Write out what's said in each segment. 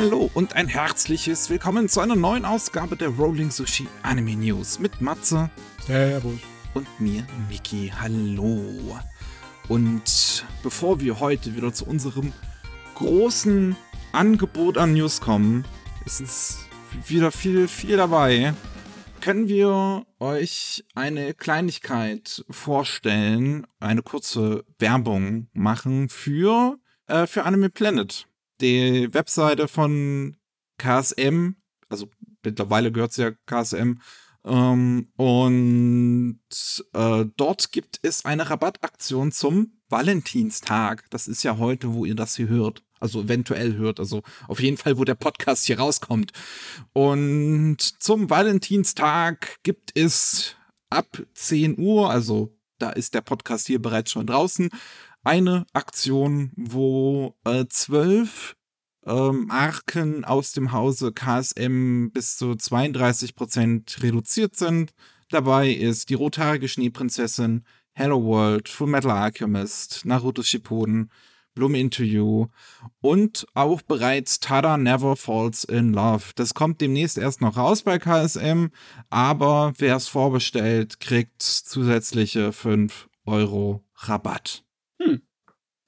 Hallo und ein herzliches Willkommen zu einer neuen Ausgabe der Rolling Sushi Anime News mit Matze. Servus. Und mir, Miki. Hallo. Und bevor wir heute wieder zu unserem großen Angebot an News kommen, ist es wieder viel, viel dabei. Können wir euch eine Kleinigkeit vorstellen, eine kurze Werbung machen für, äh, für Anime Planet? Die Webseite von KSM, also mittlerweile gehört es ja KSM, ähm, und äh, dort gibt es eine Rabattaktion zum Valentinstag. Das ist ja heute, wo ihr das hier hört. Also eventuell hört, also auf jeden Fall, wo der Podcast hier rauskommt. Und zum Valentinstag gibt es ab 10 Uhr, also da ist der Podcast hier bereits schon draußen, eine Aktion, wo äh, zwölf ähm, Marken aus dem Hause KSM bis zu 32 Prozent reduziert sind. Dabei ist die rothaarige Schneeprinzessin, Hello World, Full Metal Alchemist, Naruto Shippuden, Bloom Into You und auch bereits Tada Never Falls in Love. Das kommt demnächst erst noch raus bei KSM, aber wer es vorbestellt, kriegt zusätzliche 5 Euro Rabatt.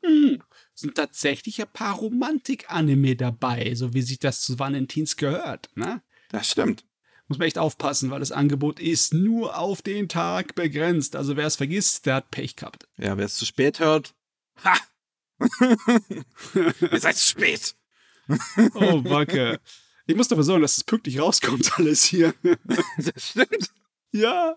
Hm. Sind tatsächlich ein paar Romantik-Anime dabei, so wie sich das zu Valentins gehört, ne? Das stimmt. Muss man echt aufpassen, weil das Angebot ist nur auf den Tag begrenzt. Also wer es vergisst, der hat Pech gehabt. Ja, wer es zu spät hört, ha! Ihr seid zu spät. oh, Wacke. Ich muss dafür sorgen, dass es pünktlich rauskommt, alles hier. das stimmt. Ja.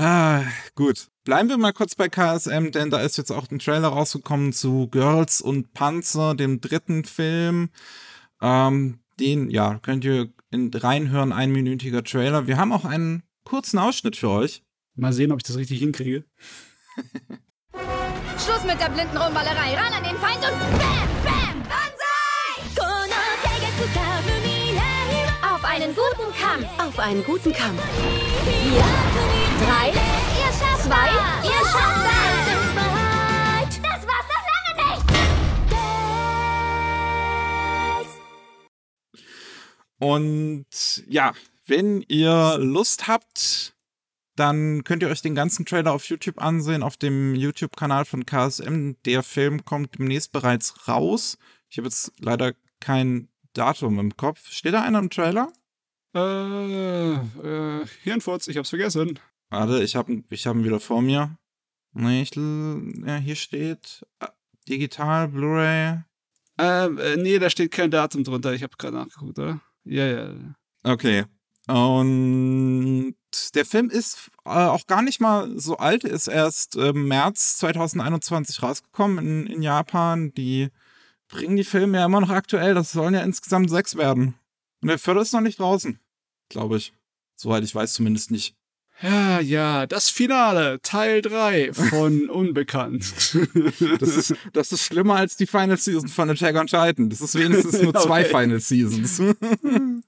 Ah, gut. Bleiben wir mal kurz bei KSM, denn da ist jetzt auch ein Trailer rausgekommen zu Girls und Panzer, dem dritten Film. Ähm, den, ja, könnt ihr in reinhören, einminütiger Trailer. Wir haben auch einen kurzen Ausschnitt für euch. Mal sehen, ob ich das richtig hinkriege. Schluss mit der blinden Rumballerei. Ran an den Feind und Bam, Bam, Kampf. Auf einen guten Kampf. Vier, drei, ihr schafft zwei, ihr schafft das! Das war's noch lange nicht! Und ja, wenn ihr Lust habt, dann könnt ihr euch den ganzen Trailer auf YouTube ansehen, auf dem YouTube-Kanal von KSM. Der Film kommt demnächst bereits raus. Ich habe jetzt leider kein Datum im Kopf. Steht da einer im Trailer? Äh, äh, Hirnfurz, ich hab's vergessen. Warte, ich habe ich hab ihn wieder vor mir. Nee, ich, ja, hier steht äh, digital, Blu-ray. Ähm, äh, nee, da steht kein Datum drunter. Ich habe gerade nachgeguckt, oder? Ja, ja. Okay. Und der Film ist äh, auch gar nicht mal so alt, ist erst äh, März 2021 rausgekommen in, in Japan. Die bringen die Filme ja immer noch aktuell. Das sollen ja insgesamt sechs werden. Und der vierte ist noch nicht draußen, glaube ich. Soweit ich weiß zumindest nicht. Ja, ja, das Finale, Teil 3 von Unbekannt. das, ist, das ist schlimmer als die Final Season von Attack on Titan. Das ist wenigstens nur zwei okay. Final Seasons.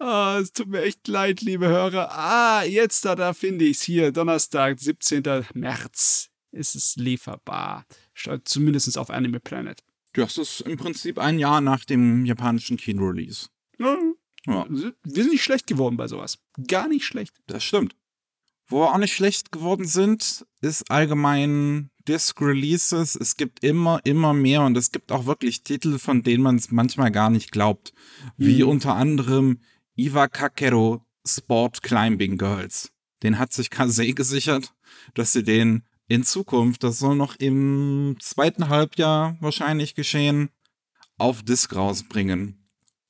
Ah, es tut mir echt leid, liebe Hörer. Ah, jetzt da, da finde ich es hier. Donnerstag, 17. März ist es lieferbar. Zumindest auf Anime Planet. Das ist im Prinzip ein Jahr nach dem japanischen Kino-Release. Ja. Wir sind nicht schlecht geworden bei sowas. Gar nicht schlecht. Das stimmt. Wo wir auch nicht schlecht geworden sind, ist allgemein Disc-Releases. Es gibt immer, immer mehr und es gibt auch wirklich Titel, von denen man es manchmal gar nicht glaubt. Wie mhm. unter anderem Iwa Kakero Sport Climbing Girls. Den hat sich Kase gesichert, dass sie den in Zukunft, das soll noch im zweiten Halbjahr wahrscheinlich geschehen, auf Disc rausbringen.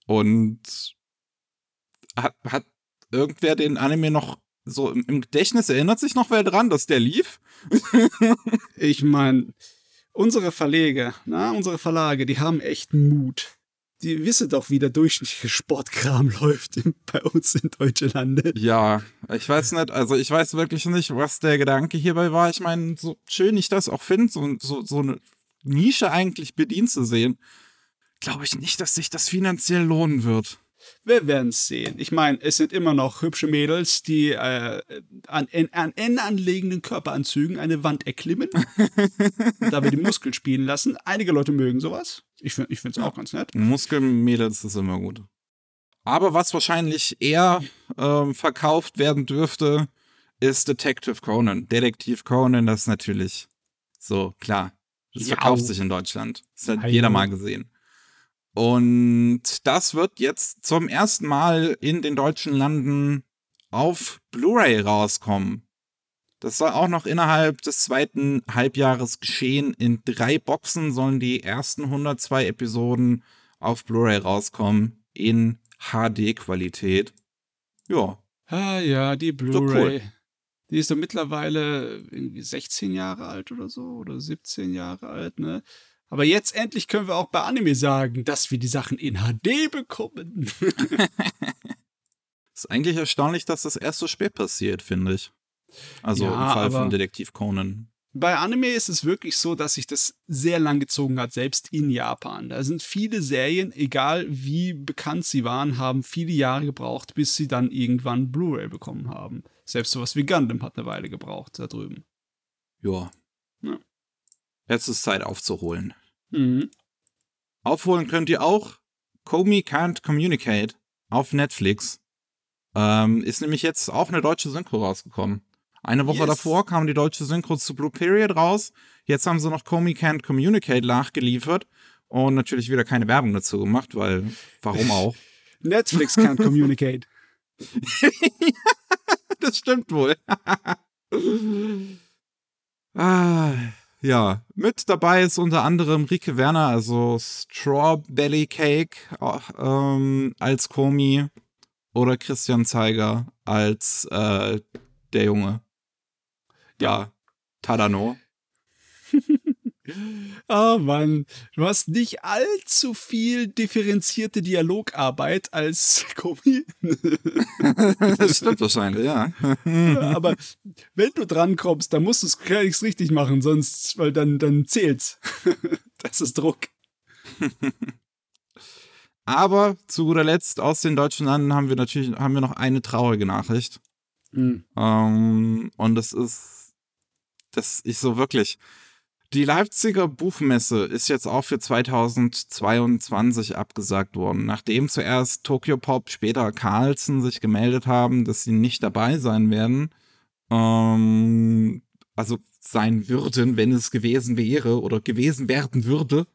Und hat, hat irgendwer den Anime noch so im, im Gedächtnis, erinnert sich noch wer dran, dass der lief? ich meine, unsere Verleger, na, unsere Verlage, die haben echt Mut die wissen doch, wie der durchschnittliche Sportkram läuft bei uns in Deutschland. Ja, ich weiß nicht, also ich weiß wirklich nicht, was der Gedanke hierbei war. Ich meine, so schön ich das auch finde, so, so, so eine Nische eigentlich bedient zu sehen, glaube ich nicht, dass sich das finanziell lohnen wird. Wir werden es sehen. Ich meine, es sind immer noch hübsche Mädels, die äh, an, in, an Ende anlegenden Körperanzügen eine Wand erklimmen und dabei die Muskeln spielen lassen. Einige Leute mögen sowas. Ich finde es ich auch ganz nett. Muskelmädels ist immer gut. Aber was wahrscheinlich eher ähm, verkauft werden dürfte, ist Detective Conan. Detektiv Conan, das ist natürlich so, klar. Das Ja. verkauft sich in Deutschland. Das hat Hallo. jeder mal gesehen. Und das wird jetzt zum ersten Mal in den deutschen Landen auf Blu-ray rauskommen. Das soll auch noch innerhalb des zweiten Halbjahres geschehen. In drei Boxen sollen die ersten 102 Episoden auf Blu-ray rauskommen in HD-Qualität. Ja, Ah ja, die cool. Blu-ray. Die ist doch mittlerweile irgendwie 16 Jahre alt oder so oder 17 Jahre alt, ne? Aber jetzt endlich können wir auch bei Anime sagen, dass wir die Sachen in HD bekommen. ist eigentlich erstaunlich, dass das erst so spät passiert, finde ich. Also Ja, im Fall von Detektiv Conan. Bei Anime ist es wirklich so, dass sich das sehr lang gezogen hat, selbst in Japan. Da sind viele Serien, egal wie bekannt sie waren, haben viele Jahre gebraucht, bis sie dann irgendwann Blu-ray bekommen haben. Selbst sowas wie Gundam hat eine Weile gebraucht da drüben. Ja. Ja. Jetzt ist Zeit aufzuholen. Mhm. Aufholen könnt ihr auch Comey Can't Communicate auf Netflix. Ähm, ist nämlich jetzt auch eine deutsche Synchro rausgekommen. Eine Woche Yes. davor kam die deutsche Synchro zu Blue Period raus. Jetzt haben sie noch Comey Can't Communicate nachgeliefert und natürlich wieder keine Werbung dazu gemacht, weil warum auch? Netflix can't communicate. das stimmt wohl. ah, ja, mit dabei ist unter anderem Rike Werner, also Strawberry Cake äh, ähm, als Komi oder Christian Zeiger als äh, der Junge. Ja, Tadano. Oh Mann, du hast nicht allzu viel differenzierte Dialogarbeit als Komi. das stimmt wahrscheinlich, ja. Aber wenn du drankommst, dann musst du es gleich richtig machen, sonst, weil dann, dann zählt's. das ist Druck. Aber zu guter Letzt aus den deutschen Landen haben wir natürlich haben wir noch eine traurige Nachricht. Hm. Ähm, und das ist, das ist so wirklich. Die Leipziger Buchmesse ist jetzt auch für 2022 abgesagt worden, nachdem zuerst Tokyo Pop, später Carlsen sich gemeldet haben, dass sie nicht dabei sein werden. Ähm, also sein würden, wenn es gewesen wäre oder gewesen werden würde.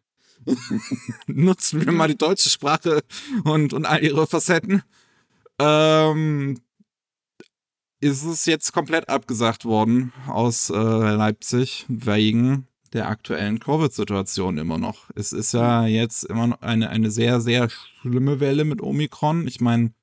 Nutzen wir mal die deutsche Sprache und, und all ihre Facetten. Ähm, ist es jetzt komplett abgesagt worden aus äh, Leipzig wegen der aktuellen Covid-Situation immer noch. Es ist ja jetzt immer noch eine, eine sehr, sehr schlimme Welle mit Omikron. Ich meine,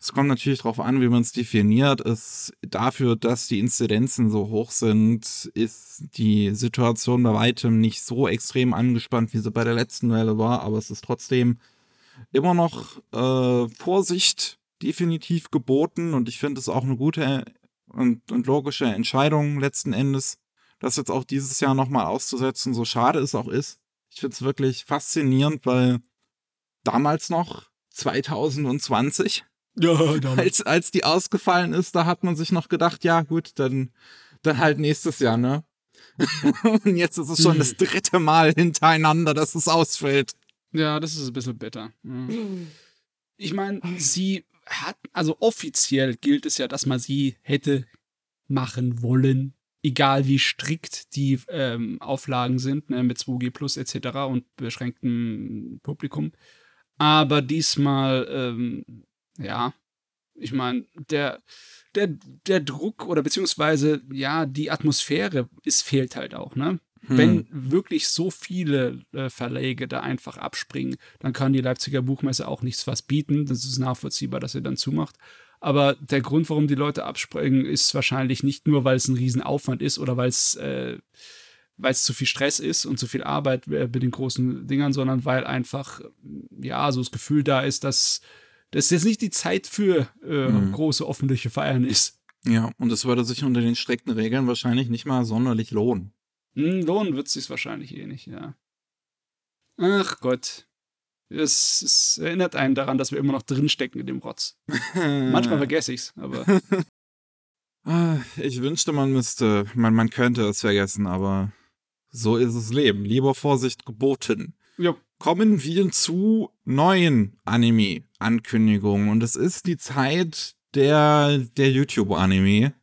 es kommt natürlich darauf an, wie man es definiert. Es, dafür, dass die Inzidenzen so hoch sind, ist die Situation bei weitem nicht so extrem angespannt, wie sie bei der letzten Welle war, aber es ist trotzdem immer noch äh, Vorsicht definitiv geboten und ich finde es auch eine gute und, und logische Entscheidung letzten Endes, das jetzt auch dieses Jahr nochmal auszusetzen, so schade es auch ist. Ich finde es wirklich faszinierend, weil damals noch, 2020, Ja, als, als die ausgefallen ist, da hat man sich noch gedacht, ja gut, dann, dann halt nächstes Jahr, ne? und jetzt ist es schon das dritte Mal hintereinander, dass es ausfällt. Ja, das ist ein bisschen bitter. Ja. Ich meine, sie hat, also offiziell gilt es ja, dass man sie hätte machen wollen, egal wie strikt die ähm, Auflagen sind, ne, mit 2G Plus etc. und beschränktem Publikum. Aber diesmal, ähm, ja, ich meine, der, der, der Druck oder beziehungsweise, ja, die Atmosphäre, es fehlt halt auch, ne? Hm. Wenn wirklich so viele äh, Verläge da einfach abspringen, dann kann die Leipziger Buchmesse auch nichts was bieten. Das ist nachvollziehbar, dass sie dann zumacht. Aber der Grund, warum die Leute abspringen, ist wahrscheinlich nicht nur, weil es ein Riesenaufwand ist oder weil es äh, weil es zu viel Stress ist und zu viel Arbeit äh, mit den großen Dingern, sondern weil einfach, ja, so das Gefühl da ist, dass das jetzt nicht die Zeit für äh, Mhm. große öffentliche Feiern ist. Ja, und es würde sich unter den strikten Regeln wahrscheinlich nicht mal sonderlich lohnen. Hm, lohnen wird es sich wahrscheinlich eh nicht, ja. Ach Gott. Es, es erinnert einen daran, dass wir immer noch drinstecken in dem Rotz. Manchmal vergesse ich's, aber Ah, Ich wünschte, man müsste, man, man könnte es vergessen, aber so ist es Leben. Lieber Vorsicht geboten. ja, Kommen wir zu neuen Anime-Ankündigungen. Und es ist die Zeit der, der YouTube-Anime.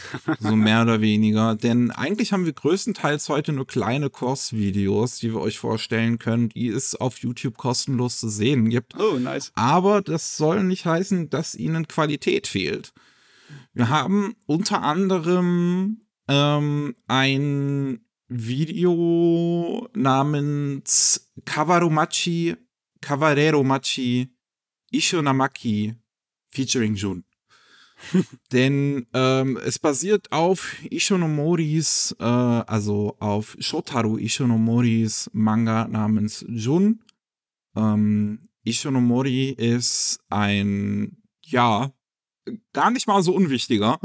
So mehr oder weniger. Denn eigentlich haben wir größtenteils heute nur kleine Kursvideos, die wir euch vorstellen können, die es auf YouTube kostenlos zu sehen gibt. oh, nice. Aber das soll nicht heißen, dass ihnen Qualität fehlt. Wir haben unter anderem ähm, ein Video namens Kawaromachi, Kawareromachi Ishonamaki featuring Jun. Denn ähm, es basiert auf Ishonomoris, äh, also auf Shotaro Ishonomoris Manga namens Jun. Ähm, Ishonomori ist ein, ja, gar nicht mal so unwichtiger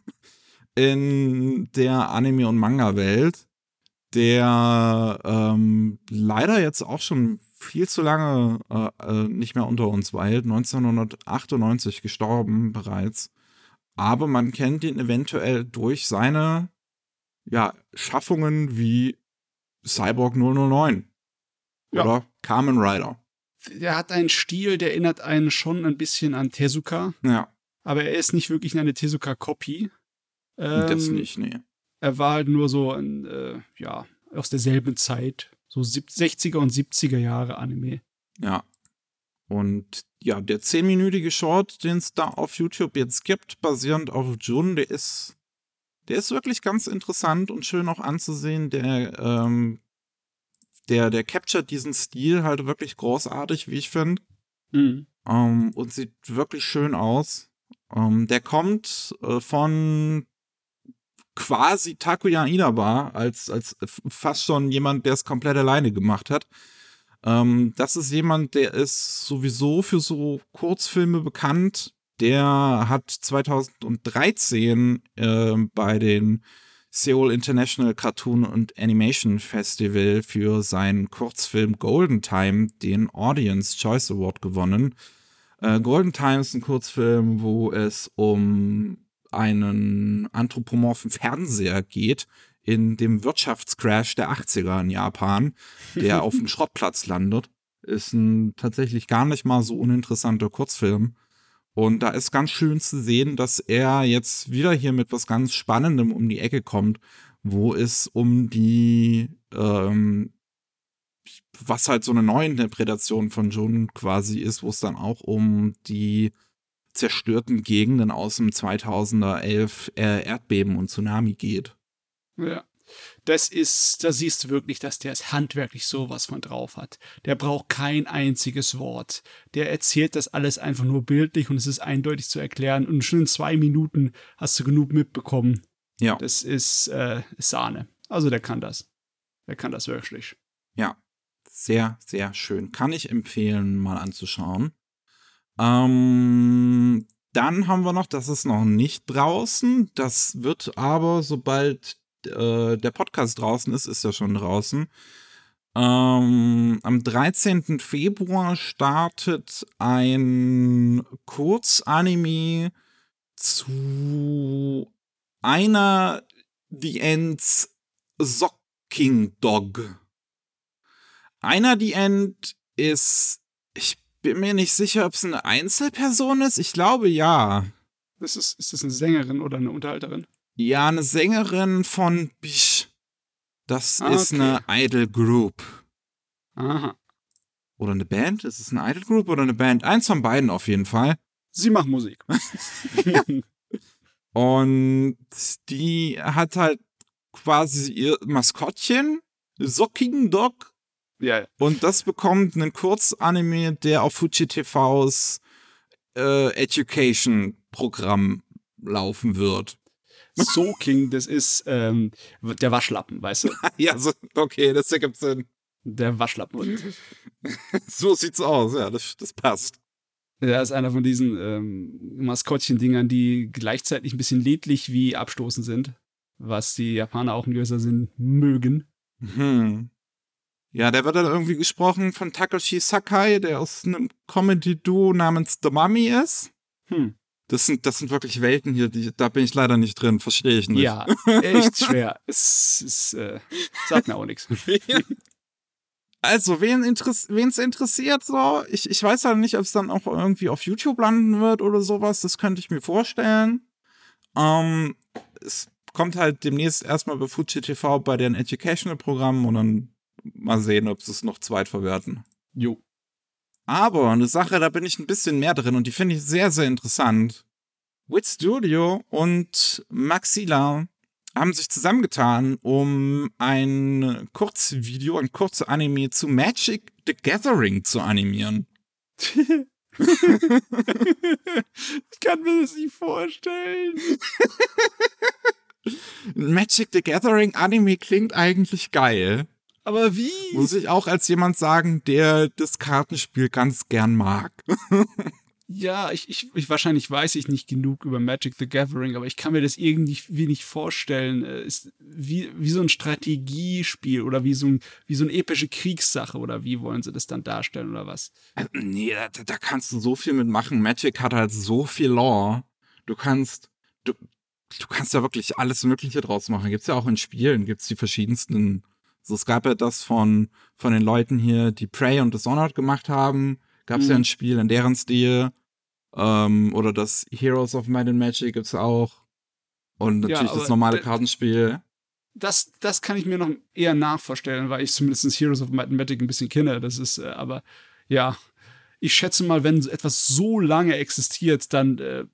in der Anime- und Manga-Welt, der ähm, leider jetzt auch schon viel zu lange äh, äh, nicht mehr unter uns weilt, 1998 gestorben bereits. Aber man kennt ihn eventuell durch seine ja, Schaffungen wie Cyborg 009 Ja. oder Kamen Rider. Der hat einen Stil, der erinnert einen schon ein bisschen an Tezuka, Ja, aber er ist nicht wirklich eine Tezuka-Copy. das Ähm, nicht, nee. Er war halt nur so ein, äh, ja, aus derselben Zeit. So sieb- 60er und 70er Jahre Anime. Ja. Und ja, der zehnminütige Short, den es da auf YouTube jetzt gibt, basierend auf Jun, der ist, der ist wirklich ganz interessant und schön auch anzusehen. Der, ähm, der, der captured diesen Stil halt wirklich großartig, wie ich finde. Mhm. Ähm, und sieht wirklich schön aus. Ähm, der kommt äh, von quasi Takuya Inaba als, als fast schon jemand, der es komplett alleine gemacht hat. Ähm, das ist jemand, der ist sowieso für so Kurzfilme bekannt. Der hat 2013 äh, bei den Seoul International Cartoon und Animation Festival für seinen Kurzfilm Golden Time den Audience Choice Award gewonnen. Äh, Golden Time ist ein Kurzfilm, wo es um einen anthropomorphen Fernseher geht in dem Wirtschaftscrash der 80er in Japan, der auf dem Schrottplatz landet. Ist ein tatsächlich gar nicht mal so uninteressanter Kurzfilm. Und da ist ganz schön zu sehen, dass er jetzt wieder hier mit was ganz Spannendem um die Ecke kommt, wo es um die, ähm, was halt so eine Neuinterpretation von Jun quasi ist, wo es dann auch um die zerstörten Gegenden aus dem 2011 äh, Erdbeben und Tsunami geht. Ja. Das ist, da siehst du wirklich, dass der es handwerklich sowas von drauf hat. Der braucht kein einziges Wort. Der erzählt das alles einfach nur bildlich und es ist eindeutig zu erklären. Und schon in zwei Minuten hast du genug mitbekommen. Ja. Das ist äh, Sahne. Also der kann das. Der kann das wirklich. Ja, sehr, sehr schön. Kann ich empfehlen, mal anzuschauen. Ähm, dann haben wir noch, das ist noch nicht draußen. Das wird aber, sobald äh, der Podcast draußen ist, ist er schon draußen. Ähm, am 13. Februar startet ein Kurzanime zu einer The Ends Socking Dog. Einer The End ist, ich bin mir nicht sicher, ob es eine Einzelperson ist. Ich glaube ja. Ist, ist das eine Sängerin oder eine Unterhalterin? Ja, eine Sängerin von Bish. Das Ah, ist okay. eine Idol Group. Aha. Oder eine Band? Ist es eine Idol Group oder eine Band? Eins von beiden auf jeden Fall. Sie macht Musik. Und die hat halt quasi ihr Maskottchen, Socking Dog. Ja, ja. Und das bekommt einen Kurzanime, der auf Fuji TVs äh, Education-Programm laufen wird. Soaking, das ist ähm, der Waschlappen, weißt du? ja, so, okay, das ergibt Sinn. Der Waschlappen. So sieht's aus, ja, das, das passt. Der ist einer von diesen ähm, Maskottchen-Dingern, die gleichzeitig ein bisschen ledlich wie abstoßend sind. Was die Japaner auch in gewisser Sinn mögen. Hm. Ja, der wird dann irgendwie gesprochen von Takashi Sakai, der aus einem Comedy-Duo namens The Mummy ist. Hm. Das sind, das sind wirklich Welten hier, die, da bin ich leider nicht drin, verstehe ich nicht. Ja, echt schwer. es ist, äh, sagt mir auch nichts. Also, wen interess es interessiert, so, ich, ich weiß halt nicht, ob es dann auch irgendwie auf YouTube landen wird oder sowas, das könnte ich mir vorstellen. Ähm, es kommt halt demnächst erstmal bei Fuji TV bei den Educational-Programmen und dann mal sehen, ob sie es noch zweitverwerten. Jo. Aber eine Sache, da bin ich ein bisschen mehr drin und die finde ich sehr, sehr interessant. Wit Studio und Maxilla haben sich zusammengetan, um ein Kurzvideo, ein kurzes Anime zu Magic the Gathering zu animieren. ich kann mir das nicht vorstellen. Magic the Gathering Anime klingt eigentlich geil. Aber wie? Muss ich auch als jemand sagen, der das Kartenspiel ganz gern mag. ja, ich, ich, ich, wahrscheinlich weiß ich nicht genug über Magic the Gathering, aber ich kann mir das irgendwie wie nicht vorstellen. Äh, ist wie, wie so ein Strategiespiel oder wie so, ein, wie so eine epische Kriegssache oder wie wollen sie das dann darstellen oder was? Äh, nee, da, da kannst du so viel mitmachen. Magic hat halt so viel Lore. Du kannst, du, du kannst ja wirklich alles Mögliche draus machen. Gibt's ja auch in Spielen, gibt's die verschiedensten so, es gab ja das von, von den Leuten hier, die Prey und Dishonored gemacht haben. Gab es mhm. ja ein Spiel in deren Stil. Ähm, oder das Heroes of Might and Magic gibt's auch. Und natürlich ja, das normale Kartenspiel. Das, das kann ich mir noch eher nachvorstellen, weil ich zumindest Heroes of Might and Magic ein bisschen kenne. Das ist, äh, aber ja, ich schätze mal, wenn etwas so lange existiert, dann äh,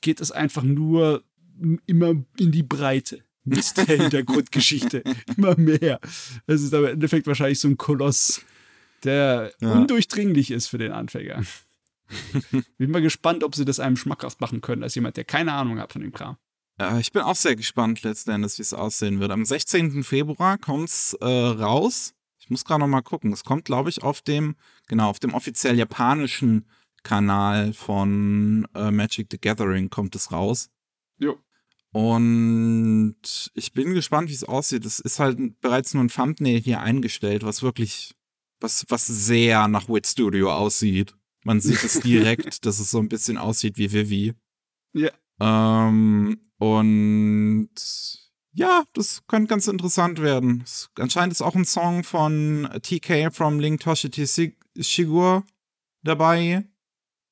geht es einfach nur immer in die Breite mit der Hintergrundgeschichte. Immer mehr. Das ist aber im Endeffekt wahrscheinlich so ein Koloss, der ja. undurchdringlich ist für den Anfänger. bin mal gespannt, ob sie das einem schmackhaft machen können, als jemand, der keine Ahnung hat von dem Kram. Ja, ich bin auch sehr gespannt letztendlich, wie es aussehen wird. Am 16. Februar kommt's äh, raus. Ich muss gerade noch mal gucken. Es kommt, glaube ich, auf dem, genau, auf dem offiziell japanischen Kanal von äh, Magic the Gathering kommt es raus. Und ich bin gespannt, wie es aussieht. Es ist halt bereits nur ein Thumbnail hier eingestellt, was wirklich, was, was sehr nach Wit Studio aussieht. Man sieht es direkt, dass es so ein bisschen aussieht wie Vivi. Ja. Ähm, und ja, das könnte ganz interessant werden. Es, anscheinend ist auch ein Song von TK from Link Toshiti Shigur dabei.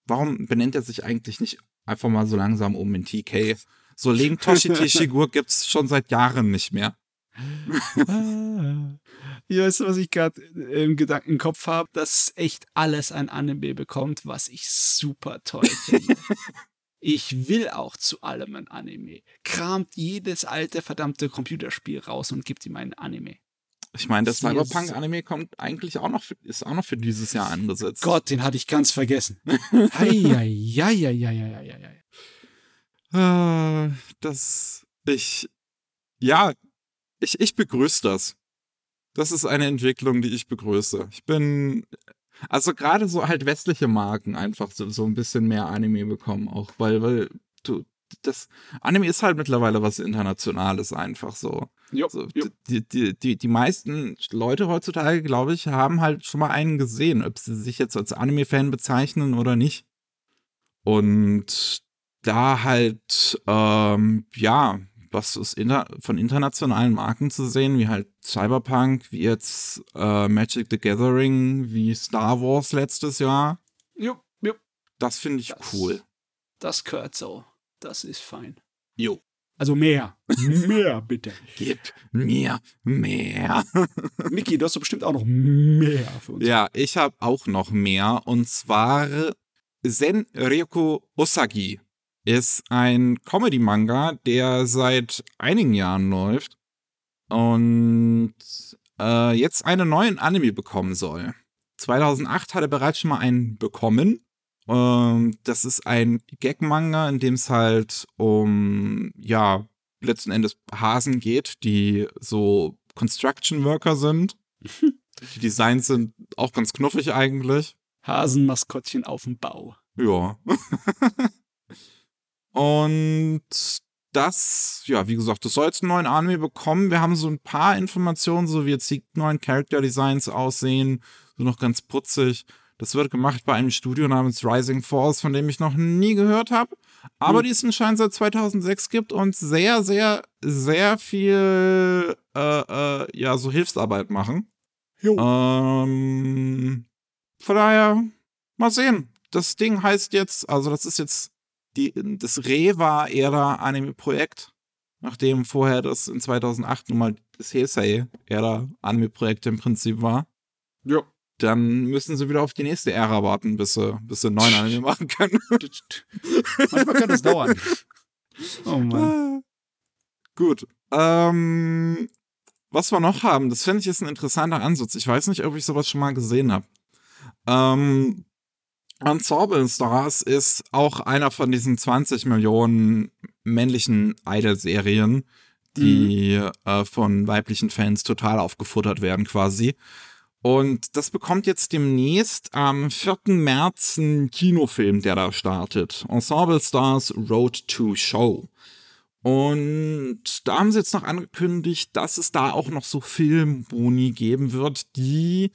Warum benennt er sich eigentlich nicht einfach mal so langsam um in TK? So Link Toshiti-Figur gibt's schon seit Jahren nicht mehr. Ja, weißt du, was ich gerade im Gedanken im Kopf habe? Dass echt alles ein Anime bekommt, was ich super toll finde. ich will auch zu allem ein Anime. Kramt jedes alte verdammte Computerspiel raus und gibt ihm ein Anime. Ich meine, das Cyberpunk-Anime kommt eigentlich auch noch für, ist auch noch für dieses Jahr angesetzt. Gott, den hatte ich ganz vergessen. Hei, das, ich, ja, ich, ich begrüße das. Das ist eine Entwicklung, die ich begrüße. Ich bin, also gerade so halt westliche Marken einfach so, so ein bisschen mehr Anime bekommen auch, weil, weil du, das Anime ist halt mittlerweile was Internationales einfach so. Jo, so jo. Die, die, die, die meisten Leute heutzutage, glaube ich, haben halt schon mal einen gesehen, ob sie sich jetzt als Anime-Fan bezeichnen oder nicht. Und da halt, ähm, ja, was ist inter von internationalen Marken zu sehen, wie halt Cyberpunk, wie jetzt äh, Magic the Gathering, wie Star Wars letztes Jahr. Jo, jo. Das finde ich das, cool. Das gehört so. Das ist fein. Jo. Also mehr. mehr, bitte. Gib mir mehr. Miki, du hast doch bestimmt auch noch mehr für uns. Ja, ich habe auch noch mehr. Und zwar Zen Ryoko Osagi ist ein Comedy-Manga, der seit einigen Jahren läuft und äh, jetzt einen neuen Anime bekommen soll. 2008 hat er bereits schon mal einen bekommen. Ähm, das ist ein Gag-Manga, in dem es halt um, ja, letzten Endes Hasen geht, die so Construction Worker sind. die Designs sind auch ganz knuffig eigentlich. Hasenmaskottchen auf dem Bau. Ja. Und das, ja, wie gesagt, das soll jetzt einen neuen Anime bekommen. Wir haben so ein paar Informationen, so wie jetzt die neuen Character Designs aussehen, so noch ganz putzig. Das wird gemacht bei einem Studio namens Rising Force, von dem ich noch nie gehört habe, aber Hm. die es anscheinend seit 2006 gibt und sehr, sehr, sehr viel, äh, äh, ja, so Hilfsarbeit machen. Jo. Ähm, von daher, mal sehen. Das Ding heißt jetzt, also das ist jetzt die, das Reva-Ära Anime-Projekt, nachdem vorher das in 2008 nun mal das Heisei-Ära Anime-Projekt im Prinzip war. Ja. Dann müssen sie wieder auf die nächste Ära warten, bis sie, bis sie einen neuen Anime machen können. Manchmal kann das dauern. Oh Mann. Gut. Ähm, was wir noch haben, das finde ich ist ein interessanter Ansatz. Ich weiß nicht, ob ich sowas schon mal gesehen habe. Ähm, Ensemble Stars ist auch einer von diesen 20 Millionen männlichen Idol-Serien, die äh, von weiblichen Fans total aufgefuttert werden quasi. Und das bekommt jetzt demnächst am 4. März einen Kinofilm, der da startet. Ensemble Stars Road to Show. Und da haben sie jetzt noch angekündigt, dass es da auch noch so Filmboni geben wird, die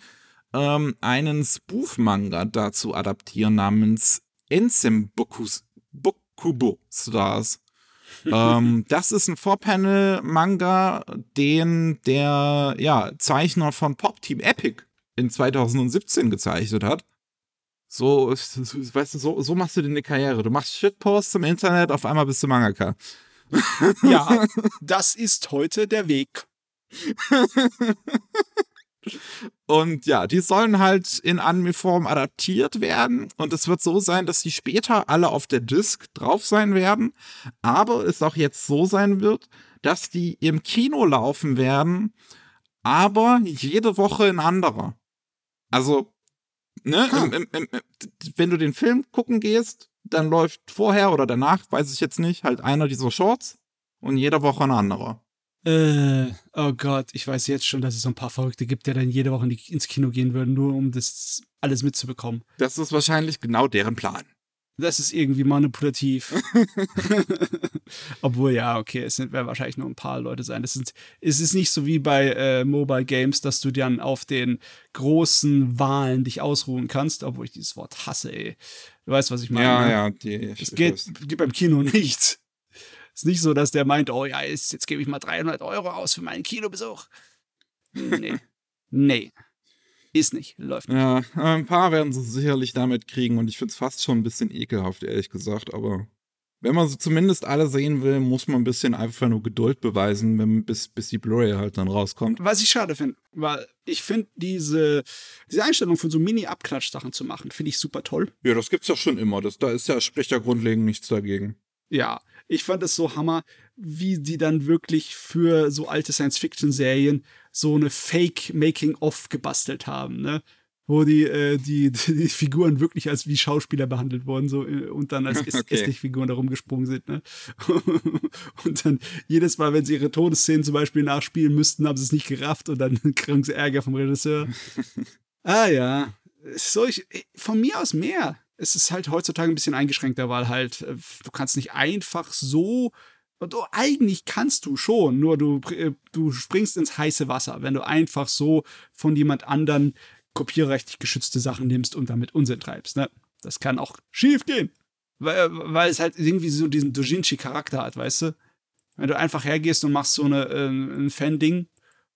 ähm, einen Spoof-Manga dazu adaptieren namens Ensem Bokubo Stars. ähm, das ist ein Vorpanel-Manga, den der ja, Zeichner von Pop Team Epic in 2017 gezeichnet hat. So, weißt du, so, so machst du dir eine Karriere. Du machst Shitposts im Internet, auf einmal bist du Mangaka. Ja, das ist heute der Weg. Und ja, die sollen halt in Anime-Form adaptiert werden. Und es wird so sein, dass die später alle auf der Disc drauf sein werden. Aber es auch jetzt so sein wird, dass die im Kino laufen werden, aber jede Woche ein anderer. Also, ne, im, im, im, wenn du den Film gucken gehst, dann läuft vorher oder danach, weiß ich jetzt nicht, halt einer dieser Shorts und jede Woche ein anderer. Äh, oh Gott, ich weiß jetzt schon, dass es so ein paar Verrückte gibt, die dann jede Woche ins Kino gehen würden, nur um das alles mitzubekommen. Das ist wahrscheinlich genau deren Plan. Das ist irgendwie manipulativ. Obwohl, ja, okay, es werden wahrscheinlich nur ein paar Leute sein. Es, sind, es ist nicht so wie bei äh, Mobile Games, dass du dann auf den großen Wahlen dich ausruhen kannst, obwohl ich dieses Wort hasse, ey. Du weißt, was ich meine. Ja, ne? ja, die. Es geht, geht beim Kino nicht. Es ist nicht so, dass der meint, oh ja, jetzt, jetzt gebe ich mal 300 Euro aus für meinen Kinobesuch. Nee. nee. Ist nicht. Läuft nicht. Ja, ein paar werden sie sicherlich damit kriegen und ich finde es fast schon ein bisschen ekelhaft, ehrlich gesagt. Aber wenn man sie zumindest alle sehen will, muss man ein bisschen einfach nur Geduld beweisen, wenn, bis, bis die Blu-ray halt dann rauskommt. Was ich schade finde, weil ich finde diese, diese Einstellung von so Mini-Abklatsch-Sachen zu machen, finde ich super toll. Ja, das gibt's ja schon immer. Das, da ist ja, spricht ja grundlegend nichts dagegen. Ja, ich fand es so Hammer, wie die dann wirklich für so alte Science-Fiction-Serien so eine Fake-Making-of gebastelt haben, ne? Wo die, äh, die, die Figuren wirklich als wie Schauspieler behandelt wurden so, äh, und dann als Okay. Estig-Figuren da rumgesprungen sind, ne? und dann jedes Mal, wenn sie ihre Todesszenen zum Beispiel nachspielen müssten, haben sie es nicht gerafft und dann kriegen sie Ärger vom Regisseur. ah ja, so ich, von mir aus mehr. Es ist halt heutzutage ein bisschen eingeschränkter, weil halt äh, du kannst nicht einfach so und du, eigentlich kannst du schon, nur du, äh, du springst ins heiße Wasser, wenn du einfach so von jemand anderen kopierrechtlich geschützte Sachen nimmst und damit Unsinn treibst. Ne? Das kann auch schief gehen. Weil, weil es halt irgendwie so diesen Dojinshi-Charakter hat, weißt du? Wenn du einfach hergehst und machst so eine, äh, ein Fan-Ding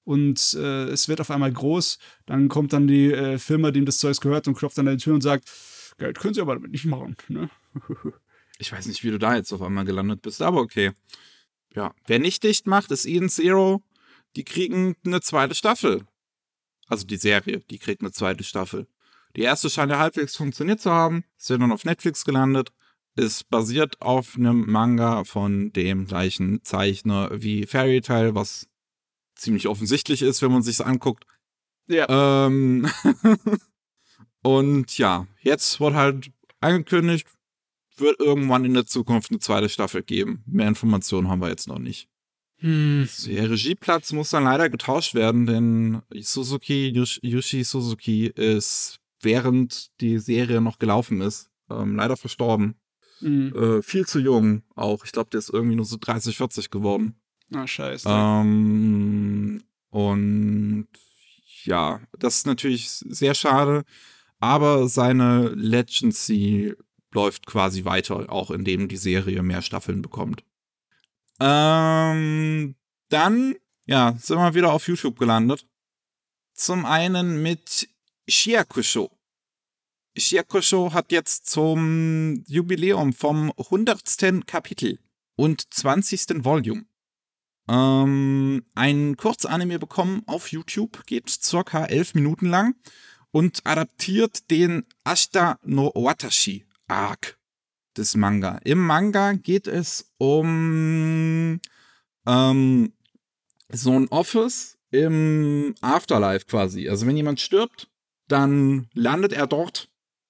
und äh, es wird auf einmal groß, dann kommt dann die äh, Firma, dem das Zeugs gehört und klopft an der Tür und sagt, Geld können sie aber damit nicht machen. Ne? Ich weiß nicht, wie du da jetzt auf einmal gelandet bist, aber okay. Ja, wer nicht dicht macht, ist Eden Zero. Die kriegen eine zweite Staffel. Also die Serie, die kriegt eine zweite Staffel. Die erste scheint ja halbwegs funktioniert zu haben. Ist ja dann auf Netflix gelandet. Ist basiert auf einem Manga von dem gleichen Zeichner wie Fairy Tail, was ziemlich offensichtlich ist, wenn man sich's anguckt. Ja. Ähm und ja, jetzt wird halt angekündigt, wird irgendwann in der Zukunft eine zweite Staffel geben. Mehr Informationen haben wir jetzt noch nicht. Hm. Der Regieplatz muss dann leider getauscht werden, denn Suzuki, Yush- Yushi Suzuki ist, während die Serie noch gelaufen ist, ähm, leider verstorben. Mhm. Äh, viel zu jung auch. Ich glaube, der ist irgendwie nur so 30, 40 geworden. Ah, scheiße. Ähm, und ja, das ist natürlich sehr schade. Aber seine Legacy läuft quasi weiter, auch indem die Serie mehr Staffeln bekommt. Ähm, dann, ja, sind wir wieder auf YouTube gelandet. Zum einen mit Shiakusho. Shiakusho hat jetzt zum Jubiläum vom 100. Kapitel und 20. Volume ähm, ein Kurzanime bekommen auf YouTube, geht circa elf Minuten lang und adaptiert den Ashita no Watashi Arc des Manga. Im Manga geht es um ähm, so ein Office im Afterlife quasi. Also wenn jemand stirbt, dann landet er dort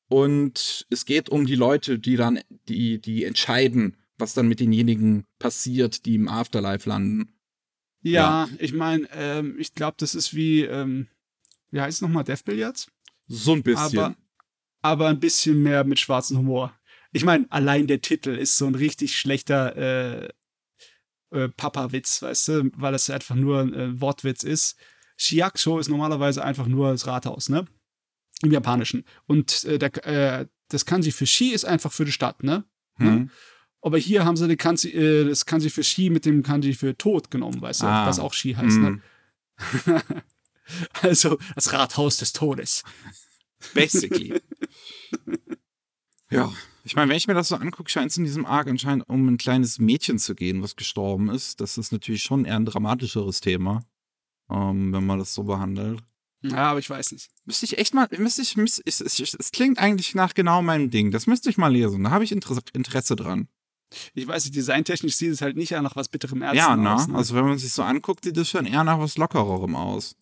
und es geht um die Leute, die dann, die, die entscheiden, was dann mit denjenigen passiert, die im Afterlife landen. ja, ich meine, ähm, ich glaube, das ist wie, ähm, wie heißt es nochmal, Death Billiards? So ein bisschen. Aber, aber ein bisschen mehr mit schwarzem Humor. Ich meine, allein der Titel ist so ein richtig schlechter äh, äh, Papa-Witz, weißt du, weil es einfach nur ein äh, Wortwitz ist. Shiakusho ist normalerweise einfach nur das Rathaus, ne? Im Japanischen. Und äh, der, äh, das Kanji für Shi ist einfach für die Stadt, ne? hm. Aber hier haben sie die Kanji, äh, das Kanji für Shi mit dem Kanji für Tod genommen, weißt du, Ah. was auch Shi heißt, ne? Also das Rathaus des Todes. Basically. ja, ich meine, wenn ich mir das so angucke, scheint es in diesem Arc anscheinend um ein kleines Mädchen zu gehen, was gestorben ist. Das ist natürlich schon eher ein dramatischeres Thema, ähm, wenn man das so behandelt. Ja, aber ich weiß nicht. Müsste ich echt mal, müsste ich, müsste, es, es, es klingt eigentlich nach genau meinem Ding. Das müsste ich mal lesen. Da habe ich Interesse, Interesse dran. Ich weiß nicht, designtechnisch sieht es halt nicht nach was bitterem Ärzten ja, ne? aus. Ne? Also wenn man sich so anguckt, sieht das schon eher nach was Lockererem aus.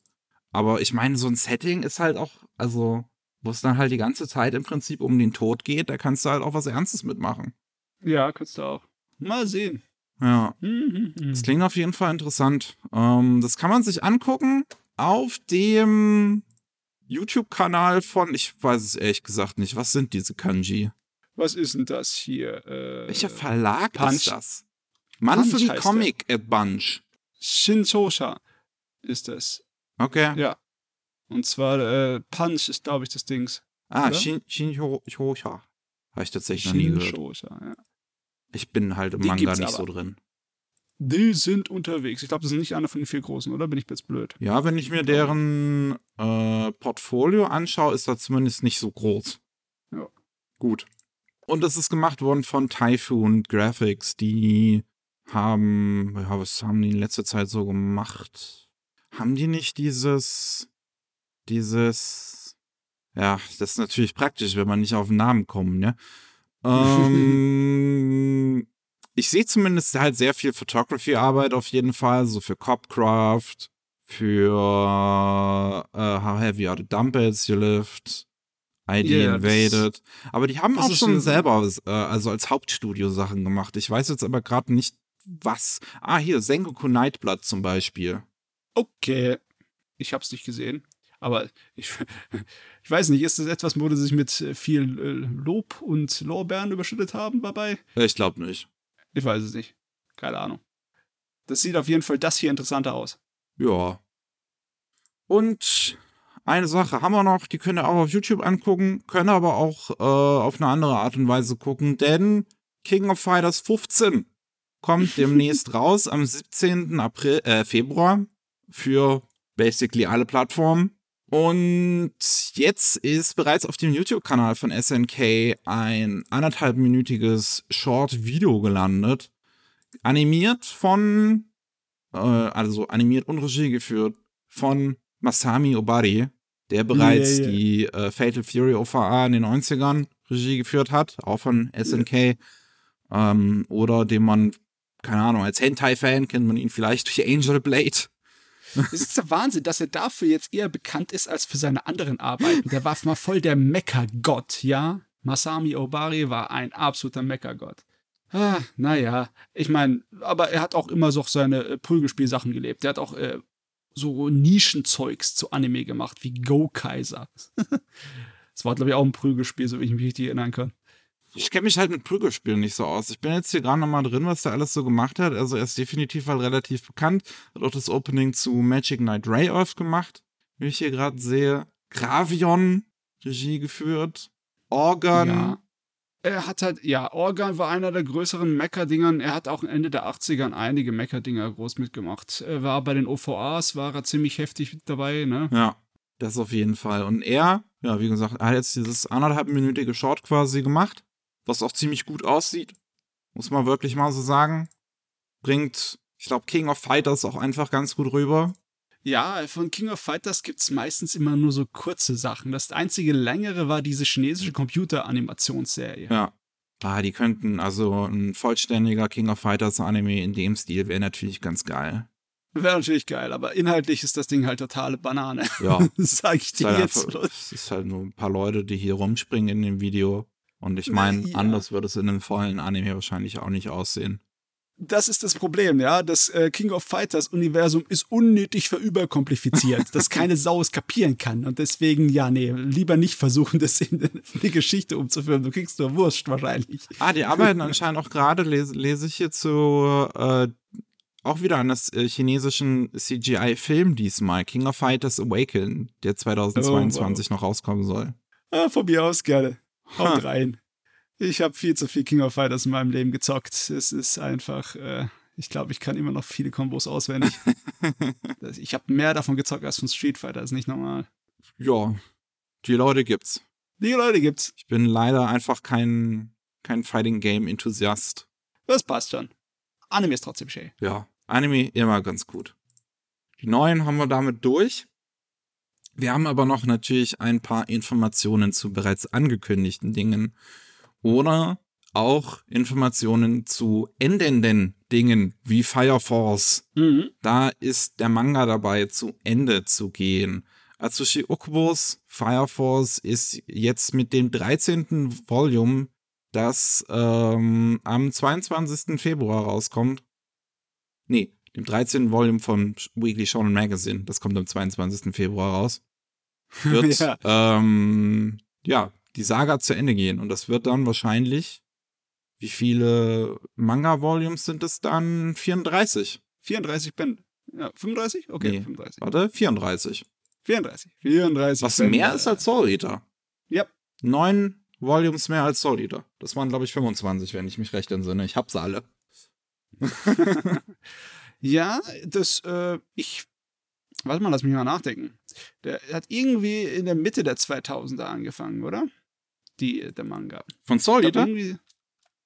Aber ich meine, so ein Setting ist halt auch, also, wo es dann halt die ganze Zeit im Prinzip um den Tod geht, da kannst du halt auch was Ernstes mitmachen. ja, könntest du auch. Mal sehen. Ja. Mhm. Das klingt auf jeden Fall interessant. Ähm, das kann man sich angucken auf dem YouTube-Kanal von, ich weiß es ehrlich gesagt nicht, was sind diese Kanji? Was ist denn das hier? Äh, Welcher Verlag Punch. ist das? Heißt Comic a Bunch. Shinchosha ist das. Okay. Ja. Und zwar äh, Punch ist, glaube ich, das Dings. ah, oder? Shin Shinhosha. Habe ich tatsächlich noch nie gehört. Ja. Ich bin halt im Die Manga nicht aber. so drin. Die sind unterwegs. Ich glaube, das sind nicht einer von den vier großen, oder? Bin ich jetzt blöd? Ja, wenn ich mir deren äh, Portfolio anschaue, ist das zumindest nicht so groß. Ja. Gut. Und das ist gemacht worden von Typhoon Graphics. Die haben, ja, was haben die in letzter Zeit so gemacht? Haben die nicht dieses, dieses, ja, das ist natürlich praktisch, wenn man nicht auf den Namen kommt, ne? Ähm, ich sehe zumindest halt sehr viel Photography-Arbeit auf jeden Fall, so für Copcraft, für äh, How Heavy Are the Dumbbells You Lift, ID das- Invaded. Aber die haben auch schon selber, äh, also als Hauptstudio Sachen gemacht. Ich weiß jetzt aber gerade nicht, was. Ah, hier, Sengoku Nightblood zum Beispiel. Okay. Ich hab's nicht gesehen. Aber ich, ich weiß nicht, ist das etwas, wo sie sich mit äh, viel äh, Lob und Lorbeeren überschüttet haben dabei? Ich glaube nicht. Ich weiß es nicht. Keine Ahnung. Das sieht auf jeden Fall das hier interessanter aus. Ja. Und eine Sache haben wir noch, die könnt ihr auch auf YouTube angucken, können aber auch äh, auf eine andere Art und Weise gucken, denn King of Fighters 15 kommt demnächst raus am 17. April, äh, Februar für basically alle Plattformen. Und jetzt ist bereits auf dem YouTube-Kanal von SNK ein anderthalbminütiges Short-Video gelandet. Animiert von, äh, also animiert und Regie geführt von Masami Obari, der bereits Yeah, yeah. die äh, Fatal Fury OVA in den 90ern Regie geführt hat, auch von SNK. Ähm, oder dem man, keine Ahnung, als Hentai-Fan kennt man ihn vielleicht durch Angel Blade. Es ist der Wahnsinn, dass er dafür jetzt eher bekannt ist als für seine anderen Arbeiten. Der war mal voll der Mecha-Gott, ja? Masami Obari war ein absoluter Mecha-Gott. Ah, naja, ich meine, aber er hat auch immer so seine äh, Prügelspielsachen gelebt. Er hat auch äh, so Nischenzeugs zu Anime gemacht, wie Go Kaiser. das war, glaube ich, auch ein Prügelspiel, so wie ich mich richtig erinnern kann. Ich kenne mich halt mit Prügelspielen nicht so aus. Ich bin jetzt hier gerade nochmal drin, was der alles so gemacht hat. Also er ist definitiv halt relativ bekannt. Hat auch das Opening zu Magic Knight Ray gemacht, wie ich hier gerade sehe. Gravion, Regie geführt. Organ. Ja. Er hat halt, ja, Organ war einer der größeren Mecha-Dingern. Er hat auch Ende der 80ern einige Mecha-Dinger groß mitgemacht. Er war bei den OVAs, war er ziemlich heftig mit dabei, ne? Ja, das auf jeden Fall. Und er, ja, wie gesagt, er hat jetzt dieses anderthalbminütige Short quasi gemacht, was auch ziemlich gut aussieht. Muss man wirklich mal so sagen. Bringt, ich glaube, King of Fighters auch einfach ganz gut rüber. Ja, von King of Fighters gibt es meistens immer nur so kurze Sachen. Das einzige längere war diese chinesische Computer-Animationsserie. Ja. Ah, die könnten, also ein vollständiger King of Fighters Anime in dem Stil wäre natürlich ganz geil. Wäre natürlich geil, aber inhaltlich ist das Ding halt totale Banane. Ja. Sag ich dir halt jetzt. einfach, es ist halt nur ein paar Leute, die hier rumspringen in dem Video. Und ich meine, Ja. anders würde es in einem vollen Anime wahrscheinlich auch nicht aussehen. Das ist das Problem, ja. Das äh, King of Fighters Universum ist unnötig verüberkompliziert, dass keine Sau es kapieren kann. Und deswegen, ja, nee, lieber nicht versuchen, das in eine Geschichte umzuführen. Du kriegst nur Wurst wahrscheinlich. Ah, die arbeiten anscheinend auch gerade, lese, lese ich hier zu, äh, auch wieder an das äh, chinesischen CGI-Film diesmal, King of Fighters Awaken, der 2022 noch rauskommen soll. Ah, von mir aus gerne. Haut Ha. rein. Ich habe viel zu viel King of Fighters in meinem Leben gezockt. Es ist einfach, äh, ich glaube, ich kann immer noch viele Kombos auswendig. Ich habe mehr davon gezockt als von Street Fighter, ist nicht normal. Ja, die Leute gibt's. Die Leute gibt's. Ich bin leider einfach kein, kein Fighting Game-Enthusiast. Das passt schon. Anime ist trotzdem schön. Ja, Anime immer ganz gut. Die neuen haben wir damit durch. Wir haben aber noch natürlich ein paar Informationen zu bereits angekündigten Dingen oder auch Informationen zu endenden Dingen wie Fire Force. Mhm. Da ist der Manga dabei, zu Ende zu gehen. Atsushi Okubos Fire Force ist jetzt mit dem 13. Volume, das ähm, am 22. Februar rauskommt. Nee, dem 13. Volume von Weekly Shonen Magazine. Das kommt am 22. Februar raus. Wird, Ja. ähm, ja, die Saga zu Ende gehen. Und das wird dann wahrscheinlich, wie viele Manga-Volumes sind es dann? 34. 34 Bände. Ja, 35? Okay, Nee. 35. Warte, 34. 34. 34. Was Bände. mehr ist als Soul Eater. Ja. Neun Volumes mehr als Soul Eater. Das waren, glaube ich, 25, wenn ich mich recht entsinne. Ich hab's alle. Ja, das, äh, ich, warte mal, lass mich mal nachdenken. Der hat irgendwie in der Mitte der 2000er angefangen, oder? Die, der Manga. Von Soul Eater? irgendwie-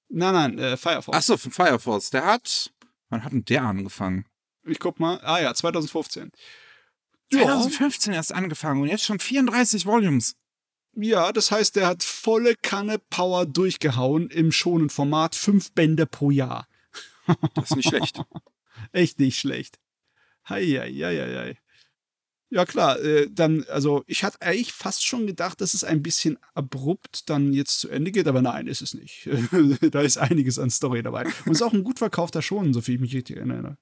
Nein, nein, äh, Fire Force. Achso, von Fire Force. Der hat. Wann hat denn der angefangen? Ich guck mal. Ah ja, 2015. Ja, 2015 erst angefangen und jetzt schon 34 Volumes. ja, das heißt, der hat volle Kanne Power durchgehauen im schonen Format. Fünf Bände pro Jahr. Das ist nicht schlecht. Echt nicht schlecht. Hei, hei, hei, hei, hei. Ja klar, äh, dann, also ich hatte eigentlich fast schon gedacht, dass es ein bisschen abrupt dann jetzt zu Ende geht, aber nein, ist es nicht. da ist einiges an Story dabei. Und es ist auch ein gut verkaufter Schon, so viel ich mich richtig erinnere.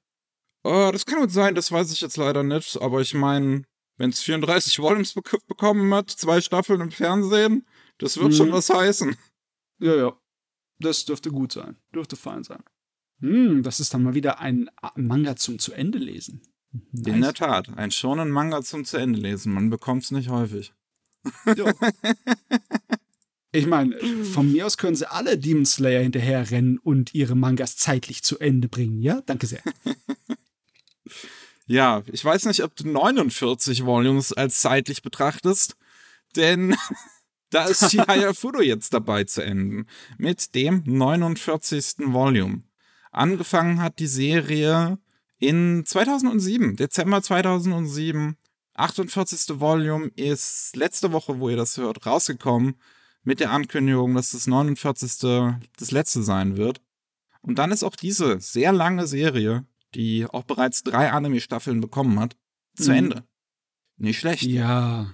Äh, das kann gut sein, das weiß ich jetzt leider nicht. Aber ich meine, wenn es 34 Volumes bek bekommen hat, zwei Staffeln im Fernsehen, das wird Mhm. schon was heißen. Ja, ja. Das dürfte gut sein. Dürfte fein sein. Hm, das ist dann mal wieder ein A- Manga zum zu Ende lesen. In der Tat, ein schonen Manga zum zu Ende lesen. Man bekommt's nicht häufig. Ja. Ich meine, von mir aus können sie alle Demon Slayer hinterherrennen und ihre Mangas zeitlich zu Ende bringen, ja? Danke sehr. Ja, ich weiß nicht, ob du 49 Volumes als zeitlich betrachtest, denn da ist Shihaya Fudo jetzt dabei zu enden. Mit dem 49. Volume. Angefangen hat die Serie in 2007, Dezember 2007. 48. Volume ist letzte Woche, wo ihr das hört, rausgekommen mit der Ankündigung, dass das 49. das letzte sein wird. Und dann ist auch diese sehr lange Serie, die auch bereits drei Anime-Staffeln bekommen hat, zu Mhm. Ende. Nicht schlecht. Ja,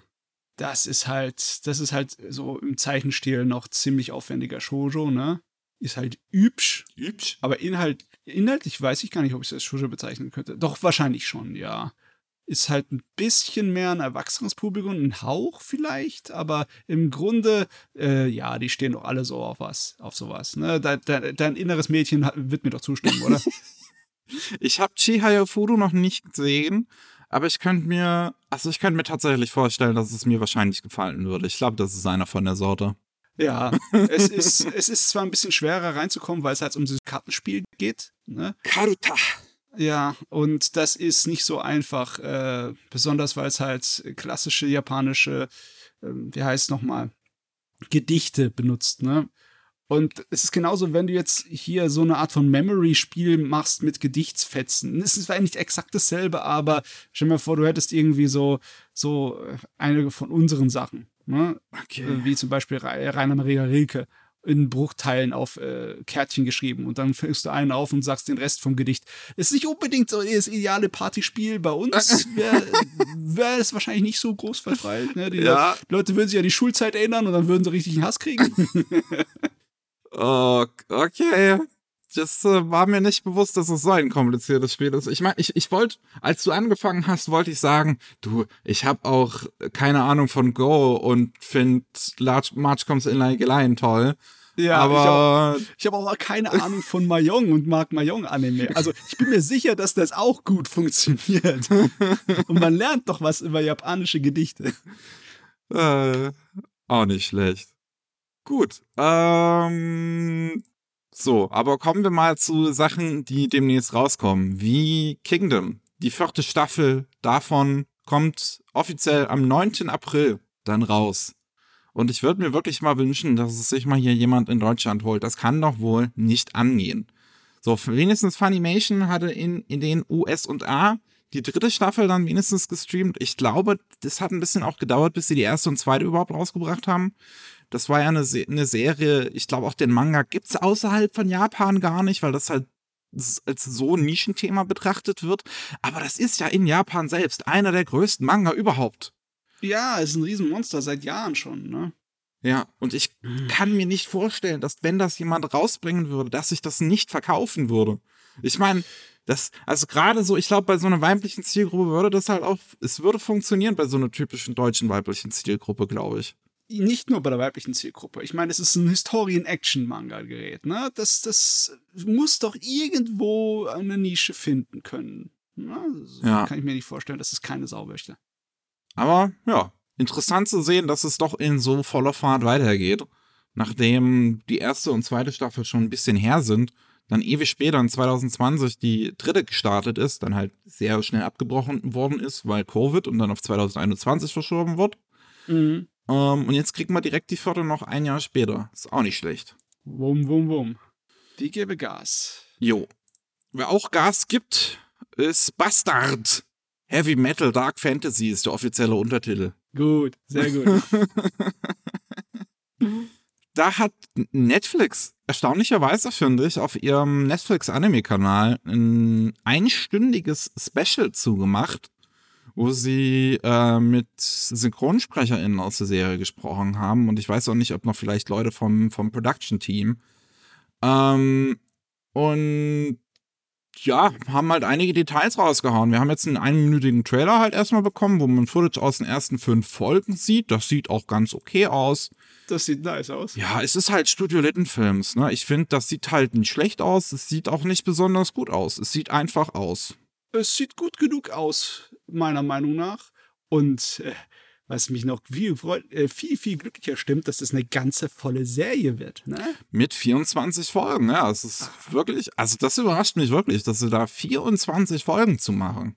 das ist halt, das ist halt so im Zeichenstil noch ziemlich aufwendiger Shoujo, ne? Ist halt übsch, Hübsch. aber Inhalt, inhaltlich weiß ich gar nicht, ob ich es als Shoujo bezeichnen könnte. Doch, wahrscheinlich schon, ja. ist halt ein bisschen mehr ein erwachsenes Publikum, ein Hauch vielleicht, aber im Grunde, äh, ja, die stehen doch alle so auf was, auf sowas. Ne? Dein, dein, dein inneres Mädchen wird mir doch zustimmen, oder? Ich habe Chihaya Furu noch nicht gesehen, aber ich könnte mir, also ich könnte mir tatsächlich vorstellen, dass es mir wahrscheinlich gefallen würde. Ich glaube, das ist einer von der Sorte. Ja, es ist, es ist zwar ein bisschen schwerer reinzukommen, weil es halt um dieses Kartenspiel geht, ne? Karuta. Ja, und das ist nicht so einfach, äh, besonders weil es halt klassische japanische, ähm, wie heißt nochmal, Gedichte benutzt, ne? Und es ist genauso, wenn du jetzt hier so eine Art von Memory-Spiel machst mit Gedichtsfetzen. Es ist zwar nicht exakt dasselbe, aber stell dir mal vor, du hättest irgendwie so, so äh, eine von unseren Sachen, ne? Okay. Äh, wie zum Beispiel Ra- Rainer Maria Rilke in Bruchteilen auf äh, Kärtchen geschrieben und dann füllst du einen auf und sagst den Rest vom Gedicht. Ist nicht unbedingt so das ideale Partyspiel. Bei uns wäre wär es wahrscheinlich nicht so groß verteilt. Ne? Die Ja. Leute würden sich an die Schulzeit erinnern und dann würden sie richtig einen Hass kriegen. Oh, okay. Das äh, war mir nicht bewusst, dass es so ein kompliziertes Spiel ist. Ich meine, ich, ich wollte, als du angefangen hast, wollte ich sagen, du, ich habe auch keine Ahnung von Go und finde Large March Comes in Like Lion toll. ja, aber ich habe auch keine Ahnung von Mahjong und mag Mahjong-Anime. Also ich bin mir sicher, dass das auch gut funktioniert. Und man lernt doch was über japanische Gedichte. Äh, auch nicht schlecht. Gut. Ähm, so, aber kommen wir mal zu Sachen, die demnächst rauskommen. Wie Kingdom. Die vierte Staffel davon kommt offiziell am 9. April dann raus. Und ich würde mir wirklich mal wünschen, dass es sich mal hier jemand in Deutschland holt. Das kann doch wohl nicht angehen. So, wenigstens Funimation hatte in, in den US und A die dritte Staffel dann wenigstens gestreamt. Ich glaube, das hat ein bisschen auch gedauert, bis sie die erste und zweite überhaupt rausgebracht haben. Das war ja eine, Se eine Serie, ich glaube auch den Manga gibt's außerhalb von Japan gar nicht, weil das halt als so ein Nischenthema betrachtet wird. Aber das ist ja in Japan selbst einer der größten Manga überhaupt. Ja, ist ein Riesenmonster seit Jahren schon, ne? Ja, und ich kann mir nicht vorstellen, dass wenn das jemand rausbringen würde, dass sich das nicht verkaufen würde. Ich meine, das, also gerade so, ich glaube, bei so einer weiblichen Zielgruppe würde das halt auch, es würde funktionieren bei so einer typischen deutschen weiblichen Zielgruppe, glaube ich. Nicht nur bei der weiblichen Zielgruppe. Ich meine, es ist ein Historien-Action-Manga-Gerät, ne? Das, das muss doch irgendwo eine Nische finden können. Ne? Das Ja. Kann ich mir nicht vorstellen, dass es keine Sau möchte. Aber ja, interessant zu sehen, dass es doch in so voller Fahrt weitergeht. Nachdem die erste und zweite Staffel schon ein bisschen her sind, dann ewig später in 2020 die dritte gestartet ist, dann halt sehr schnell abgebrochen worden ist, weil Covid und dann auf 2021 verschoben wird. Mhm. Ähm, und jetzt kriegt man direkt die vierte noch ein Jahr später. Ist auch nicht schlecht. Wum, wum, wum. Die gebe Gas. Jo. Wer auch Gas gibt, ist Bastard. Heavy Metal Dark Fantasy ist der offizielle Untertitel. Gut, sehr gut. da hat Netflix erstaunlicherweise, finde ich, auf ihrem Netflix-Anime-Kanal ein einstündiges Special zugemacht, wo sie äh, mit SynchronsprecherInnen aus der Serie gesprochen haben. Und ich weiß auch nicht, ob noch vielleicht Leute vom, vom Production-Team. Ähm, und ja, haben halt einige Details rausgehauen. Wir haben jetzt einen einminütigen Trailer halt erstmal bekommen, wo man Footage aus den ersten fünf Folgen sieht. Das sieht auch ganz okay aus. Das sieht nice aus. Ja, es ist halt Studio Littenfilms, ne? Ich finde, das sieht halt nicht schlecht aus. Es sieht auch nicht besonders gut aus. Es sieht einfach aus. Es sieht gut genug aus, meiner Meinung nach. Und äh, was mich noch viel, äh, viel, viel glücklicher stimmt, dass es eine ganze volle Serie wird. Ne? Mit 24 Folgen, ja. Es ist wirklich, also das überrascht mich wirklich, dass sie da 24 Folgen zu machen.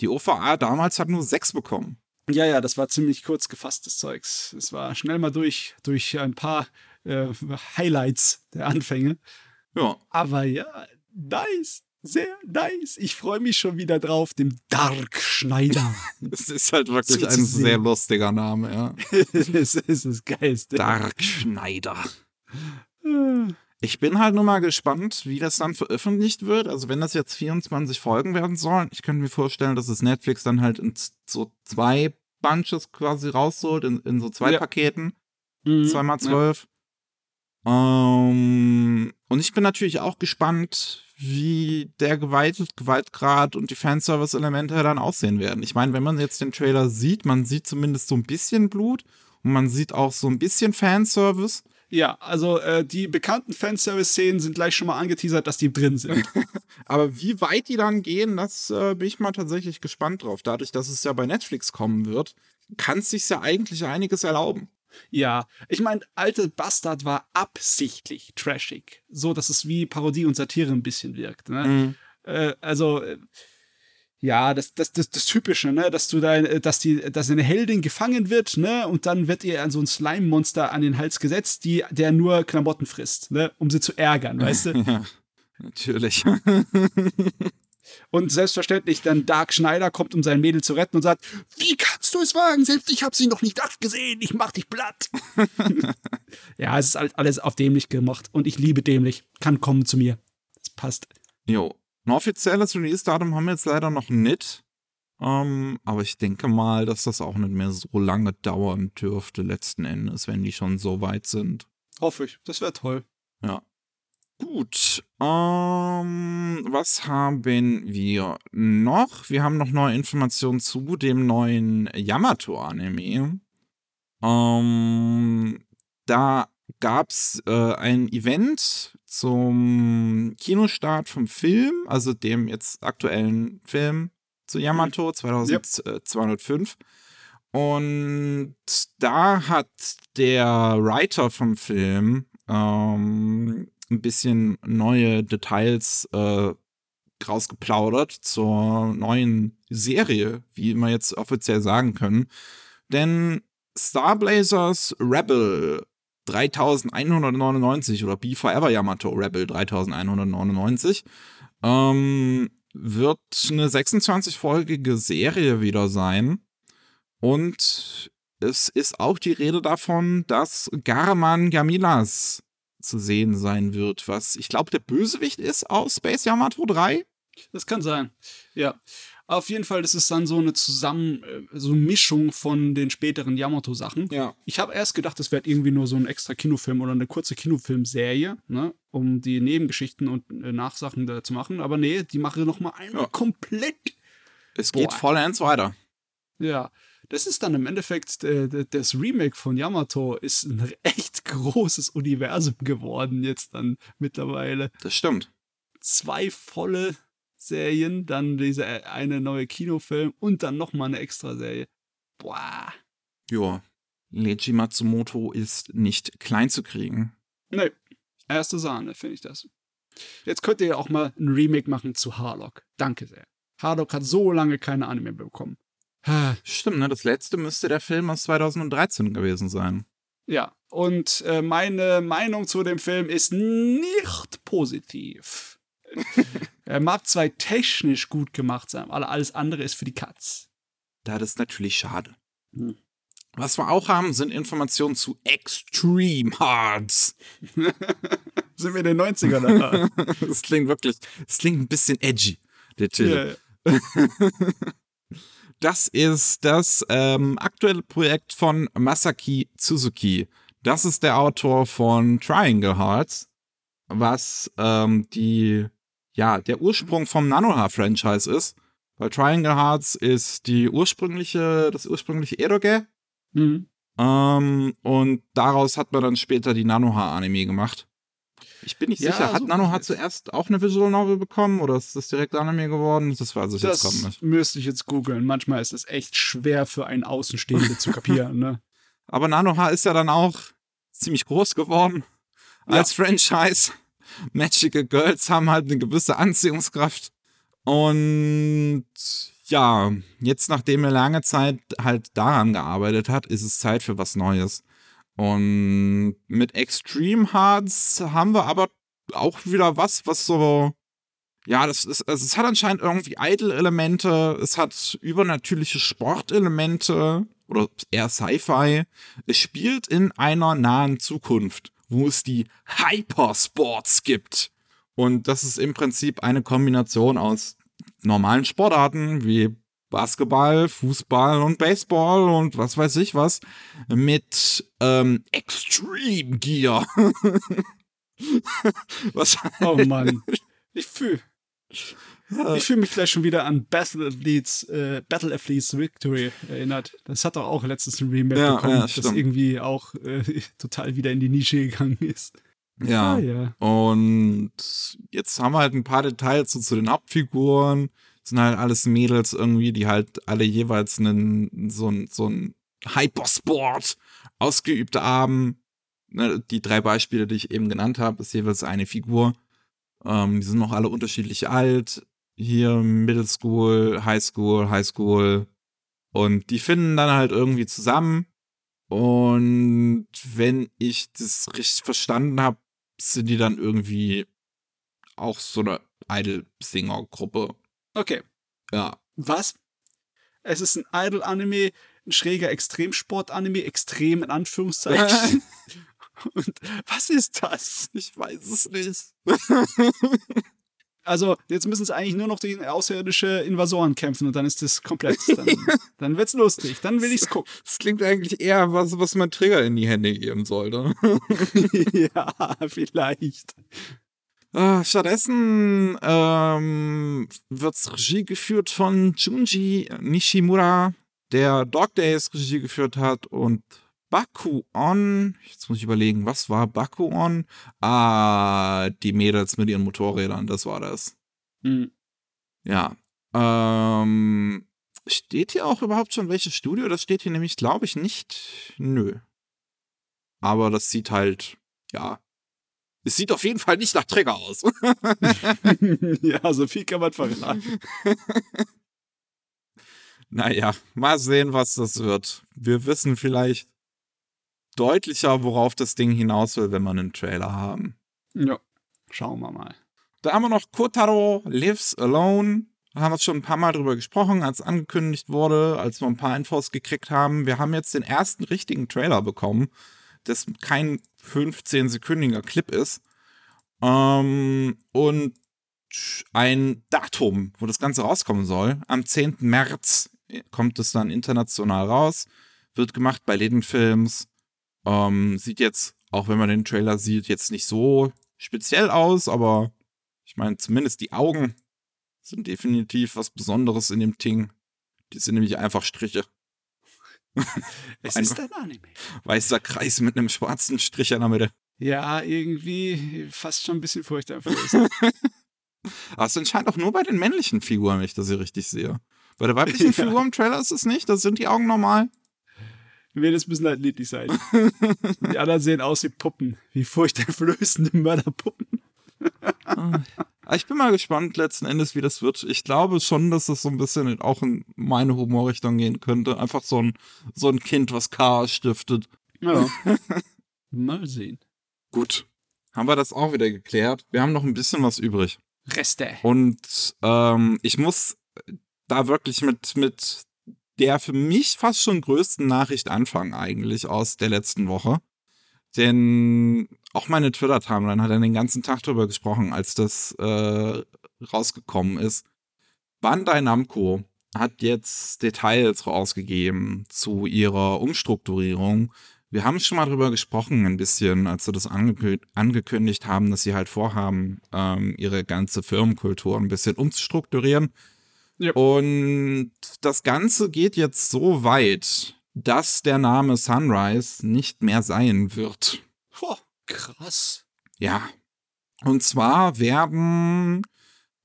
Die OVA damals hat nur sechs bekommen. Ja, ja, das war ziemlich kurz gefasstes Zeugs. Es war schnell mal durch, durch ein paar äh, Highlights der Anfänge. Ja. Aber ja, nice. Sehr nice. Ich freue mich schon wieder drauf, dem Dark Schneider. Es ist halt wirklich ein sehr lustiger Name, ja. das ist das Geilste. Dark Schneider. Ich bin halt nur mal gespannt, wie das dann veröffentlicht wird. Also wenn das jetzt 24 Folgen werden sollen, ich könnte mir vorstellen, dass es Netflix dann halt in so zwei Bunches quasi rausholt, in, in so zwei Ja. Paketen, Mhm. zweimal zwölf. Ähm, und ich bin natürlich auch gespannt, wie der Gewalt Gewaltgrad und die Fanservice-Elemente dann aussehen werden. Ich meine, wenn man jetzt den Trailer sieht, man sieht zumindest so ein bisschen Blut und man sieht auch so ein bisschen Fanservice. Ja, also äh, die bekannten Fanservice-Szenen sind gleich schon mal angeteasert, dass die drin sind. Aber wie weit die dann gehen, das äh, bin ich mal tatsächlich gespannt drauf. Dadurch, dass es ja bei Netflix kommen wird, kann es sich ja eigentlich einiges erlauben. Ja, ich meine, alte Bastard war absichtlich trashig, so dass es wie Parodie und Satire ein bisschen wirkt. Ne? Äh, also äh, ja, das, das, das, das Typische, ne, dass du da, dass die, dass eine Heldin gefangen wird, ne, und dann wird ihr an so ein Slime-Monster an den Hals gesetzt, die, der nur Klamotten frisst, ne, um sie zu ärgern, weißt du? Ja, natürlich. Und selbstverständlich dann Dark Schneider kommt, um sein Mädel zu retten und sagt, wie kannst du es wagen? Selbst ich habe sie noch nicht nackt gesehen, ich mach dich platt. ja, es ist halt alles auf dämlich gemacht und ich liebe dämlich. Kann kommen zu mir. Das passt. jo. Ein offizielles Release-Datum haben wir jetzt leider noch nicht. Ähm, aber ich denke mal, dass das auch nicht mehr so lange dauern dürfte, letzten Endes, wenn die schon so weit sind. Hoffe ich. Das wäre toll. Ja. Gut. Ähm, was haben wir noch? Wir haben noch neue Informationen zu dem neuen Yamato-Anime. Ähm, da gab es äh, ein Event zum Kinostart vom Film, also dem jetzt aktuellen Film zu Yamato 2205. Und da hat der Writer vom Film ähm, ein bisschen neue Details äh, rausgeplaudert zur neuen Serie, wie wir jetzt offiziell sagen können. Denn Star Blazers Rebel 3199 oder Be Forever Yamato Rebel 3199 ähm, wird eine 26-folgige Serie wieder sein. Und es ist auch die Rede davon, dass Garman Gamilas zu sehen sein wird, was ich glaube der Bösewicht ist aus Space Yamato 3. Das kann sein. Ja. Auf jeden Fall, das ist dann so eine Zusammen, äh, so eine Mischung von den späteren Yamato-Sachen. Ja. Ich habe erst gedacht, das wäre irgendwie nur so ein extra Kinofilm oder eine kurze Kinofilmserie, ne, um die Nebengeschichten und äh, Nachsachen da zu machen. Aber nee, die machen noch mal einmal Ja. komplett. Es geht Boah. vollends weiter. Ja, das ist dann im Endeffekt äh, das Remake von Yamato ist ein echt großes Universum geworden jetzt dann mittlerweile. Das stimmt. Zwei volle Serien, dann diese äh, eine neue Kinofilm und dann noch mal eine extra Serie. Boah. Ja. Leiji Matsumoto ist nicht klein zu kriegen. Nee, erste Sahne, finde ich das. Jetzt könnt ihr ja auch mal ein Remake machen zu Harlock. Danke sehr. Harlock hat so lange keine Anime bekommen. Stimmt, ne? Das letzte müsste der Film aus 2013 gewesen sein. Ja, und äh, meine Meinung zu dem Film ist nicht positiv. er mag zwar technisch gut gemacht sein, aber alles andere ist für die Katz. Das ist natürlich schade. Hm. Was wir auch haben, sind Informationen zu Extreme Hearts. Sind wir in den 90ern da? Das klingt wirklich, das klingt ein bisschen edgy, der Titel. ja, Das ist das ähm, aktuelle Projekt von Masaki Suzuki. Das ist der Autor von Triangle Hearts, was ähm, die, ja, der Ursprung vom Nanoha-Franchise ist. Weil Triangle Hearts ist die ursprüngliche, das ursprüngliche Eroge. mhm. Ähm, und daraus hat man dann später die Nanoha-Anime gemacht. Ich bin nicht Ja, sicher, hat so Nanoha ungefähr. zuerst auch eine Visual Novel bekommen oder ist das direkt Anime geworden? Das weiß ich jetzt gerade Das nicht. müsste ich jetzt googeln. Manchmal ist es echt schwer für einen Außenstehenden zu kapieren. Ne? Aber Nanoha ist ja dann auch ziemlich groß geworden als Franchise. Magical Girls haben halt eine gewisse Anziehungskraft. Und ja, jetzt nachdem er lange Zeit halt daran gearbeitet hat, ist es Zeit für was Neues. Und mit Extreme Hearts haben wir aber auch wieder was, was so. Ja, das ist, also es hat anscheinend irgendwie Idle-Elemente, es hat übernatürliche Sportelemente oder eher Sci-Fi. Es spielt in einer nahen Zukunft, wo es die Hypersports gibt. Und das ist im Prinzip eine Kombination aus normalen Sportarten wie Basketball, Fußball und Baseball und was weiß ich was mit ähm, Extreme Gear. was Oh Mann. Ich fühle ich fühl mich gleich schon wieder an Battle Athletes, äh, Battle Athletes Victory erinnert. Das hat doch auch letztens ein Remake Ja, bekommen, ja, das irgendwie auch äh, total wieder in die Nische gegangen ist. ja. Ah, ja. Und jetzt haben wir halt ein paar Details so zu den Hauptfiguren. Sind halt alles Mädels irgendwie, die halt alle jeweils einen, so ein, so ein Hypersport ausgeübt haben. Ne, die drei Beispiele, die ich eben genannt habe, ist jeweils eine Figur. Ähm, die sind noch alle unterschiedlich alt. Hier Middle School, High School, High School. Und die finden dann halt irgendwie zusammen. Und wenn ich das richtig verstanden habe, sind die dann irgendwie auch so eine Idol-Singer-Gruppe. Okay. Ja. Was? Es ist ein Idol-Anime, ein schräger Extremsport-Anime, extrem in Anführungszeichen. Und was ist das? Ich weiß es nicht. Also, jetzt müssen sie eigentlich nur noch gegen außerirdische Invasoren kämpfen und dann ist das komplett. Dann, dann wird's lustig. Dann will ich's gucken. Das klingt eigentlich eher was, was man Trigger in die Hände geben sollte. ja, vielleicht. Ah, stattdessen ähm, wird's Regie geführt von Junji Nishimura, der Dog Days Regie geführt hat und Bakuon. Jetzt muss ich überlegen, was war Bakuon? Ah, die Mädels mit ihren Motorrädern, das war das. Hm. Ja. Ähm, steht hier auch überhaupt schon welches Studio? Das steht hier nämlich, glaube ich, nicht. Nö. Aber das sieht halt, ja. Es sieht auf jeden Fall nicht nach Trigger aus. ja, so viel kann man verraten. naja, mal sehen, was das wird. Wir wissen vielleicht deutlicher, worauf das Ding hinaus will, wenn wir einen Trailer haben. Ja, schauen wir mal. Da haben wir noch Kotaro Lives Alone. Da haben wir schon ein paar Mal drüber gesprochen, als angekündigt wurde, als wir ein paar Infos gekriegt haben. Wir haben jetzt den ersten richtigen Trailer bekommen, das kein 15-sekündiger Clip ist. Ähm, und ein Datum, wo das Ganze rauskommen soll. Am 10. März kommt es dann international raus. Wird gemacht bei Läden Films. Ähm, sieht jetzt, auch wenn man den Trailer sieht, jetzt nicht so speziell aus, aber ich meine, zumindest die Augen sind definitiv was Besonderes in dem Ding. Die sind nämlich einfach Striche. Es Ein- ist ein Anime. Weißer Kreis mit einem schwarzen Strich in der Mitte. Ja, irgendwie fast schon ein bisschen furchteinflößend. Aber es anscheinend auch nur bei den männlichen Figuren, wenn ich das hier richtig sehe. Bei der weiblichen Ja. Figur im Trailer ist es nicht, da sind die Augen normal. Mädels müssen halt niedlich sein. Die anderen sehen aus wie Puppen. Wie furchteinflößende Mörderpuppen. Aber ich bin mal gespannt letzten Endes, wie das wird. Ich glaube schon, dass das so ein bisschen auch in meine Humorrichtung gehen könnte. Einfach so ein, so ein Kind, was Chaos stiftet. Ja. Mal sehen. Gut. Haben wir das auch wieder geklärt. Wir haben noch ein bisschen was übrig. Reste. Und ähm, ich muss da wirklich mit, mit der für mich fast schon größten Nachricht anfangen, eigentlich aus der letzten Woche. Denn auch meine Twitter-Timeline hat dann den ganzen Tag drüber gesprochen, als das äh, rausgekommen ist. Bandai Namco hat jetzt Details rausgegeben zu ihrer Umstrukturierung. Wir haben schon mal drüber gesprochen, ein bisschen, als sie das angekü angekündigt haben, dass sie halt vorhaben, ähm, ihre ganze Firmenkultur ein bisschen umzustrukturieren. Ja. Und das Ganze geht jetzt so weit, dass der Name Sunrise nicht mehr sein wird. Boah, krass. Ja. Und zwar werden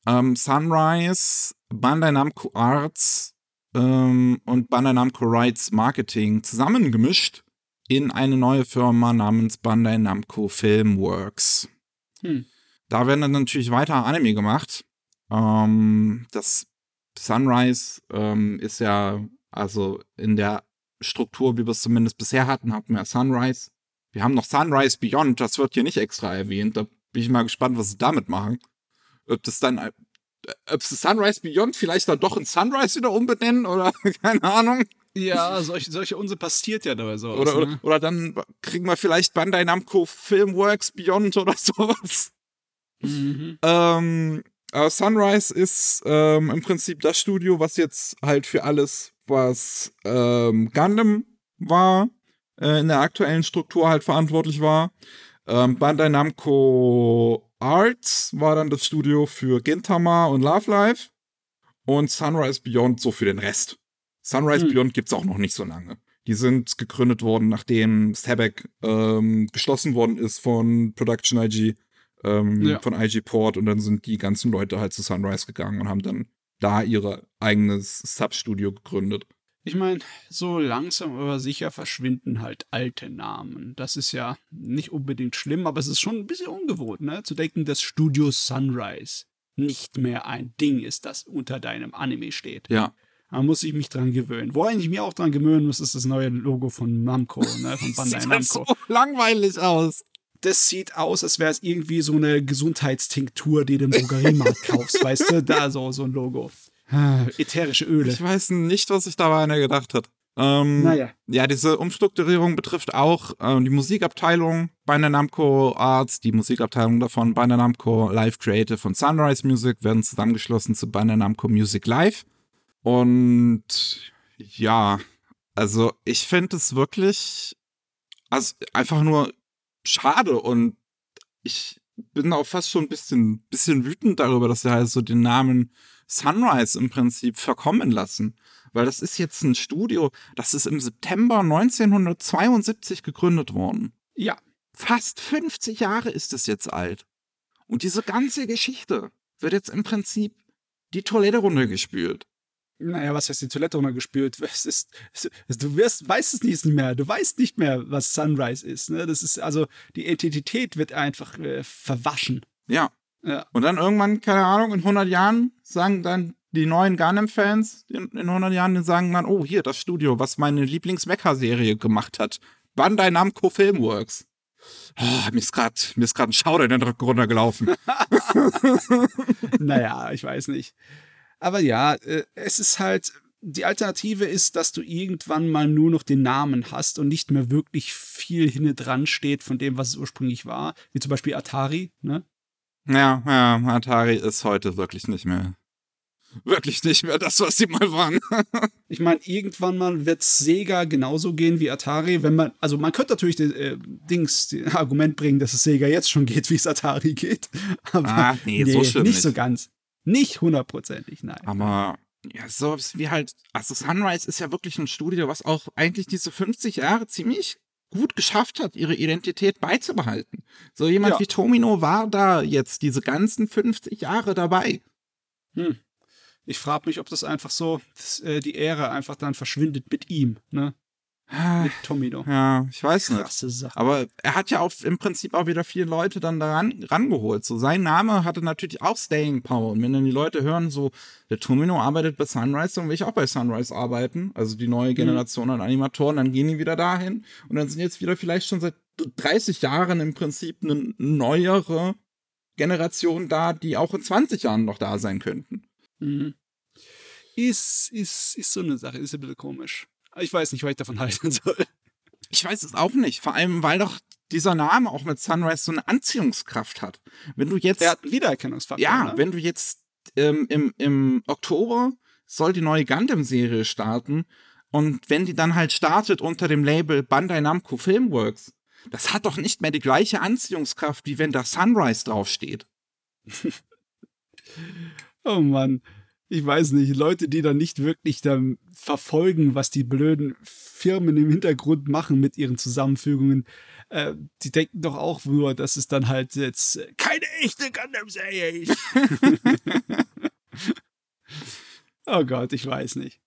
ähm, Sunrise, Bandai Namco Arts ähm, und Bandai Namco Rights Marketing zusammengemischt in eine neue Firma namens Bandai Namco Filmworks. Hm. Da werden dann natürlich weiter Anime gemacht. Ähm, das Sunrise ähm, ist ja, also in der Struktur, wie wir es zumindest bisher hatten, hatten wir Sunrise. Wir haben noch Sunrise Beyond, das wird hier nicht extra erwähnt. Da bin ich mal gespannt, was sie damit machen. Ob das dann, äh, ob sie Sunrise Beyond vielleicht dann doch in Sunrise wieder umbenennen oder keine Ahnung. Ja, solche, solche Unsinn passiert ja dabei so. Oder, oder, oder dann kriegen wir vielleicht Bandai Namco Filmworks Beyond oder sowas. Mhm. Ähm, äh, Sunrise ist ähm, im Prinzip das Studio, was jetzt halt für alles, was ähm, Gundam war, äh, in der aktuellen Struktur halt verantwortlich war. Ähm, Bandai Namco Arts war dann das Studio für Gintama und Love Life. Und Sunrise Beyond so für den Rest. Sunrise Hm. Beyond gibt's auch noch nicht so lange. Die sind gegründet worden, nachdem Stabek ähm, geschlossen worden ist von Production IG, ähm, Ja. von IG Port. Und dann sind die ganzen Leute halt zu Sunrise gegangen und haben dann da ihre eigenes Substudio gegründet. Ich meine, so langsam aber sicher verschwinden halt alte Namen. Das ist ja nicht unbedingt schlimm, aber es ist schon ein bisschen ungewohnt, ne? Zu denken, dass Studio Sunrise nicht mehr ein Ding ist, das unter deinem Anime steht. Ja. Da muss ich mich dran gewöhnen. Woran ich mich auch dran gewöhnen muss, ist das neue Logo von Namco, ne? Von Bandai Sieht halt Namco. so langweilig aus. Das sieht aus, als wäre es irgendwie so eine Gesundheitstinktur, die du im Drogeriemarkt kaufst, weißt du? Da so, so ein Logo. Ah, Ätherische Öle. Ich weiß nicht, was sich dabei einer gedacht hat. Ähm, Naja. Ja, diese Umstrukturierung betrifft auch ähm, die Musikabteilung bei der Namco Arts, die Musikabteilung davon bei der Namco Live Creative und Sunrise Music werden zusammengeschlossen zu bei der Namco Music Live. Und ja, also ich finde es wirklich also einfach nur schade und ich bin auch fast schon ein bisschen, bisschen wütend darüber, dass sie halt so den Namen Sunrise im Prinzip verkommen lassen. Weil das ist jetzt ein Studio, das ist im September 1972 gegründet worden. Ja. Fast 50 Jahre ist es jetzt alt. Und diese ganze Geschichte wird jetzt im Prinzip die Toilette runtergespült. Naja, was heißt die Toilette runtergespült? Es ist, es, du wirst, weißt es nicht mehr. Du weißt nicht mehr, was Sunrise ist. Ne? Das ist also, die Identität wird einfach äh, verwaschen. Ja. Ja. Und dann irgendwann, keine Ahnung, in 100 Jahren sagen dann die neuen Gundam-Fans in, in 100 Jahren, die sagen dann, oh, hier, das Studio, was meine Lieblings-Mecha-Serie gemacht hat. Bandai Namco Filmworks. Oh, mir ist gerade mir ist gerade ein Schauder in den Rücken runtergelaufen. naja, ich weiß nicht. Aber ja, äh, es ist halt, die Alternative ist, dass du irgendwann mal nur noch den Namen hast und nicht mehr wirklich viel hinne dran steht von dem, was es ursprünglich war. Wie zum Beispiel Atari, ne? Ja, ja, Atari ist heute wirklich nicht mehr. Wirklich nicht mehr das, was sie mal waren. Ich meine, irgendwann mal wird Sega genauso gehen wie Atari, wenn man, also man könnte natürlich den äh, Dings, den Argument bringen, dass es Sega jetzt schon geht, wie es Atari geht. Aber Ah, nee, so schlimm nicht nicht. so ganz. Nicht hundertprozentig, nein. Aber ja, so wie halt, also Sunrise ist ja wirklich ein Studio, was auch eigentlich diese 50 Jahre ziemlich gut geschafft hat, ihre Identität beizubehalten. So jemand Ja. wie Tomino war da jetzt diese ganzen 50 Jahre dabei. Hm. Ich frage mich, ob das einfach so, dass, äh, die Ära einfach dann verschwindet mit ihm, ne? Mit Tomino. Ja, ich weiß nicht. Krasse Sache. Aber er hat ja auch im Prinzip auch wieder viele Leute dann daran rangeholt. So sein Name hatte natürlich auch Staying Power. Und wenn dann die Leute hören, so, der Tomino arbeitet bei Sunrise, dann will ich auch bei Sunrise arbeiten. Also die neue Generation an Animatoren, dann gehen die wieder dahin. Und dann sind jetzt wieder vielleicht schon seit 30 Jahren im Prinzip eine neuere Generation da, die auch in 20 Jahren noch da sein könnten. Mhm. Ist, ist, ist so eine Sache, ist ein bisschen komisch. Ich weiß nicht, was ich davon halten soll. Ich weiß es auch nicht. Vor allem, weil doch dieser Name auch mit Sunrise so eine Anziehungskraft hat. Wenn du jetzt Er hat einen Wiedererkennungsfaktor. Ja, ne? wenn du jetzt ähm, im, im Oktober soll die neue Gundam-Serie starten und wenn die dann halt startet unter dem Label Bandai Namco Filmworks, das hat doch nicht mehr die gleiche Anziehungskraft, wie wenn da Sunrise draufsteht. Oh Mann. Ich weiß nicht, Leute, die dann nicht wirklich dann verfolgen, was die blöden Firmen im Hintergrund machen mit ihren Zusammenfügungen, äh, die denken doch auch nur, dass es dann halt jetzt äh, keine echte Gundam-Serie ist. oh Gott, ich weiß nicht.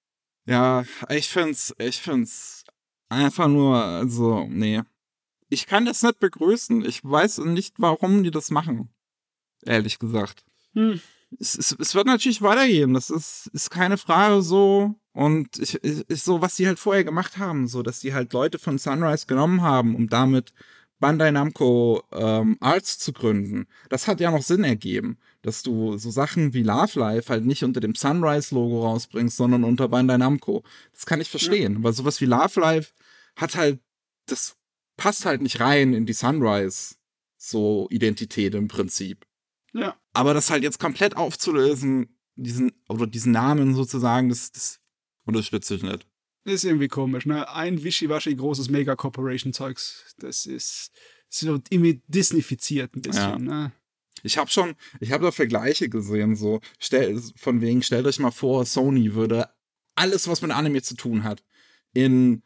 Ja, ich find's, ich find's einfach nur, also, nee. Ich kann das nicht begrüßen. Ich weiß nicht, warum die das machen. Ehrlich gesagt. Hm. Es, es, es wird natürlich weitergehen. Das ist, ist keine Frage so. Und ich, ist so, was die halt vorher gemacht haben, so, dass die halt Leute von Sunrise genommen haben, um damit Bandai Namco ähm, Arts zu gründen. Das hat ja noch Sinn ergeben, dass du so Sachen wie Love Life halt nicht unter dem Sunrise-Logo rausbringst, sondern unter Bandai Namco. Das kann ich verstehen, weil sowas wie Love Life hat halt, das passt halt nicht rein in die Sunrise so Identität im Prinzip. Ja. Aber das halt jetzt komplett aufzulösen, diesen, oder diesen Namen sozusagen, das, das unterstütze ich nicht. ist irgendwie komisch, ne? Ein wischiwaschi großes Mega-Corporation-Zeugs. Das ist so irgendwie Disneyfiziert ein bisschen, Ja. ne? Ich habe schon, ich habe da Vergleiche gesehen, so stell, von wegen, stellt euch mal vor, Sony würde alles, was mit Anime zu tun hat, in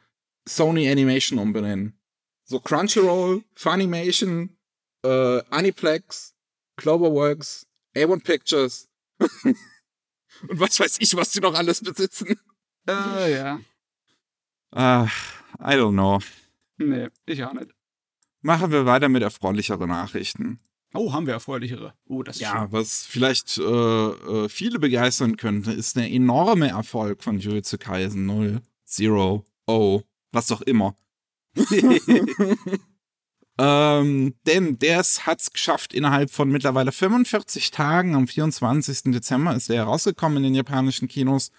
Sony Animation umbenennen. So Crunchyroll, Funimation, äh, Aniplex, Cloverworks, A1 Pictures und was weiß ich, was die noch alles besitzen. Äh, ja. Ah, I don't know. Nee, ich auch nicht. Machen wir weiter mit erfreulicheren Nachrichten. Oh, haben wir erfreulichere. Oh, das ist Ja, was vielleicht äh, äh, viele begeistern könnte, ist der enorme Erfolg von Jujutsu Kaisen 0, Zero, O, was auch immer. ähm, denn der hat es geschafft, innerhalb von mittlerweile 45 Tagen, am 24. Dezember ist der herausgekommen in den japanischen Kinos,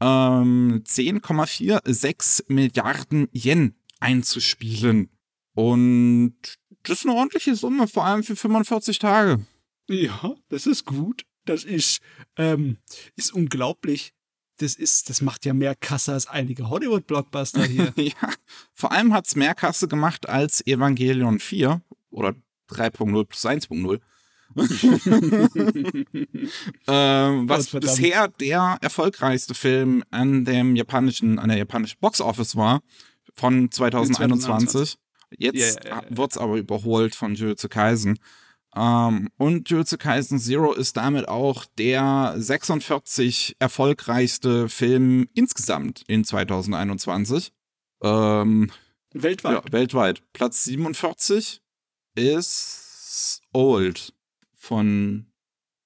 ähm, 10,46 Milliarden Yen einzuspielen. Und das ist eine ordentliche Summe, vor allem für 45 Tage. Ja, das ist gut. Das ist, ähm, ist unglaublich. Das ist, das macht ja mehr Kasse als einige Hollywood-Blockbuster hier. ja, vor allem hat es mehr Kasse gemacht als Evangelion 4 oder 3.0 plus 1.0. ähm, was Gottverdammt. bisher der erfolgreichste Film an dem japanischen, an der japanischen Box Office war von 2021. Jetzt Ja, ja, ja, ja. wird es aber überholt von Jujutsu Kaisen. Ähm, und Jujutsu Kaisen Zero ist damit auch der 46 erfolgreichste Film insgesamt in 2021. Ähm, Weltweit. ja, weltweit. Platz 47 ist Old von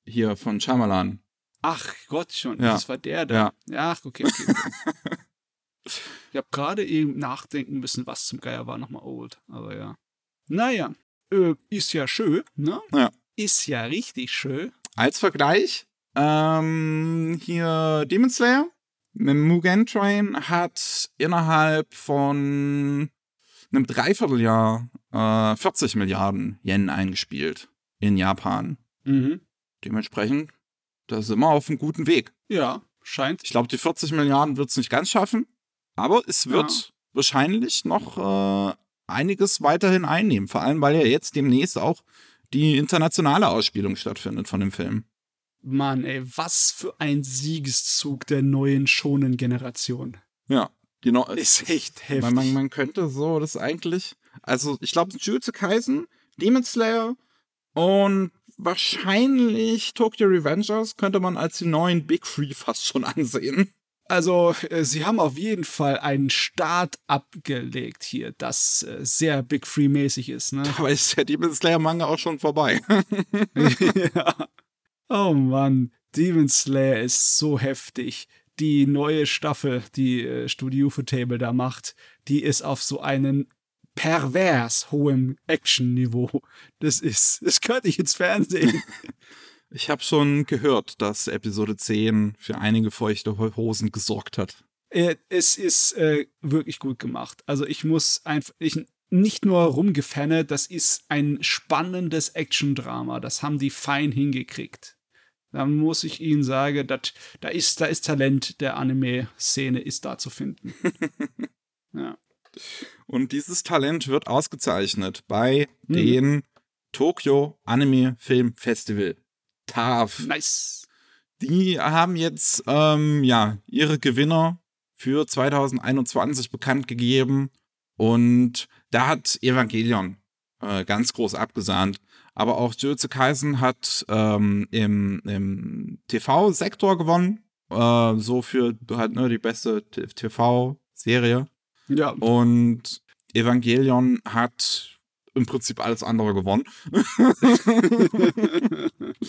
hier von Shyamalan. Ach Gott schon, Ja. das war der da. Ach, okay, okay. okay. ich habe gerade eben nachdenken müssen, was zum Geier war nochmal old. Aber ja. Naja, äh, ist ja schön, ne? Ja. Ist ja richtig schön. Als Vergleich, ähm, hier Demon Slayer mit Mugen Train hat innerhalb von einem Dreivierteljahr äh, 40 Milliarden Yen eingespielt in Japan. Mhm. Dementsprechend, da sind wir auf einem guten Weg. Ja, scheint. Ich glaube, die 40 Milliarden wird es nicht ganz schaffen, aber es wird Ja. wahrscheinlich noch äh, einiges weiterhin einnehmen. Vor allem, weil ja jetzt demnächst auch die internationale Ausspielung stattfindet von dem Film. Mann, ey, was für ein Siegeszug der neuen schonen Generation. Ja, die no Ist echt heftig. man, man, man könnte so das eigentlich, also ich glaube, Jujutsu Kaisen, Demon Slayer und wahrscheinlich Tokyo Revengers könnte man als die neuen Big Three fast schon ansehen. Also, äh, sie haben auf jeden Fall einen Start abgelegt hier, das äh, sehr Big Free-mäßig ist, ne? Aber ist der Demon Slayer Manga auch schon vorbei. ja. Oh Mann, Demon Slayer ist so heftig. Die neue Staffel, die äh, Studio for Table da macht, die ist auf so einem pervers hohem Action-Niveau. Das ist, das könnte ich ins Fernsehen. Ich habe schon gehört, dass Episode 10 für einige feuchte Ho- Hosen gesorgt hat. Äh, es ist äh, wirklich gut gemacht. Also ich muss einfach, ich nicht nur rumgefenne, das ist ein spannendes Action-Drama. Das haben die fein hingekriegt. Da muss ich Ihnen sagen, dat, da ist, da ist Talent der Anime-Szene ist da zu finden. ja. Und dieses Talent wird ausgezeichnet bei Mhm. den Tokyo Anime Film Festival. TAF. Nice. Die haben jetzt ähm, ja ihre Gewinner für 2021 bekannt gegeben und da hat Evangelion äh, ganz groß abgesahnt. Aber auch Jujutsu Kaisen hat ähm, im, im TV-Sektor gewonnen. Äh, so für halt ne, die beste TV-Serie. Ja, Und Evangelion hat im Prinzip alles andere gewonnen.